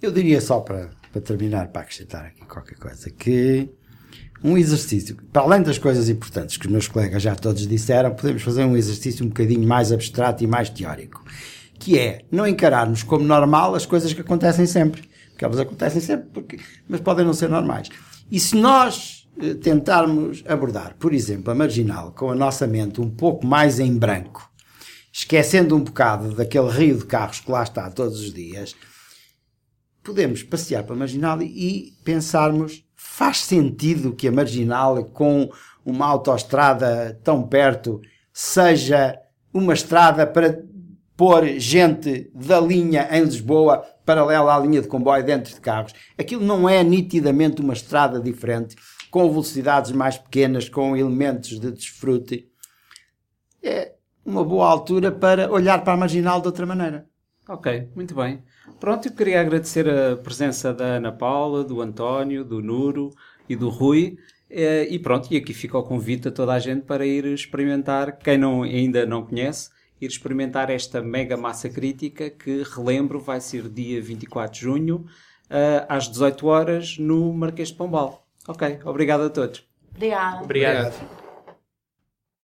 Eu diria só para, para terminar, para acrescentar aqui qualquer coisa, que um exercício, para além das coisas importantes que os meus colegas já todos disseram, podemos fazer um exercício um bocadinho mais abstrato e mais teórico, que é não encararmos como normal as coisas que acontecem sempre, porque elas acontecem sempre, porque, mas podem não ser normais. E se nós tentarmos abordar, por exemplo, a marginal com a nossa mente um pouco mais em branco, esquecendo um bocado daquele rio de carros que lá está todos os dias, podemos passear para a marginal e pensarmos: faz sentido que a marginal, com uma autoestrada tão perto, seja uma estrada para pôr gente da linha em Lisboa paralela à linha de comboio dentro de carros. Aquilo não é nitidamente uma estrada diferente com velocidades mais pequenas, com elementos de desfrute, é uma boa altura para olhar para a marginal de outra maneira.
Ok, muito bem. Pronto, eu queria agradecer a presença da Ana Paula, do António, do Nuro e do Rui. Eh, e pronto, e aqui fica o convite a toda a gente para ir experimentar, quem não, ainda não conhece, ir experimentar esta mega massa crítica que, relembro, vai ser dia 24 de junho, eh, às 18 horas, no Marquês de Pombal. Ok, obrigado a todos.
Obrigada.
Obrigado. obrigado.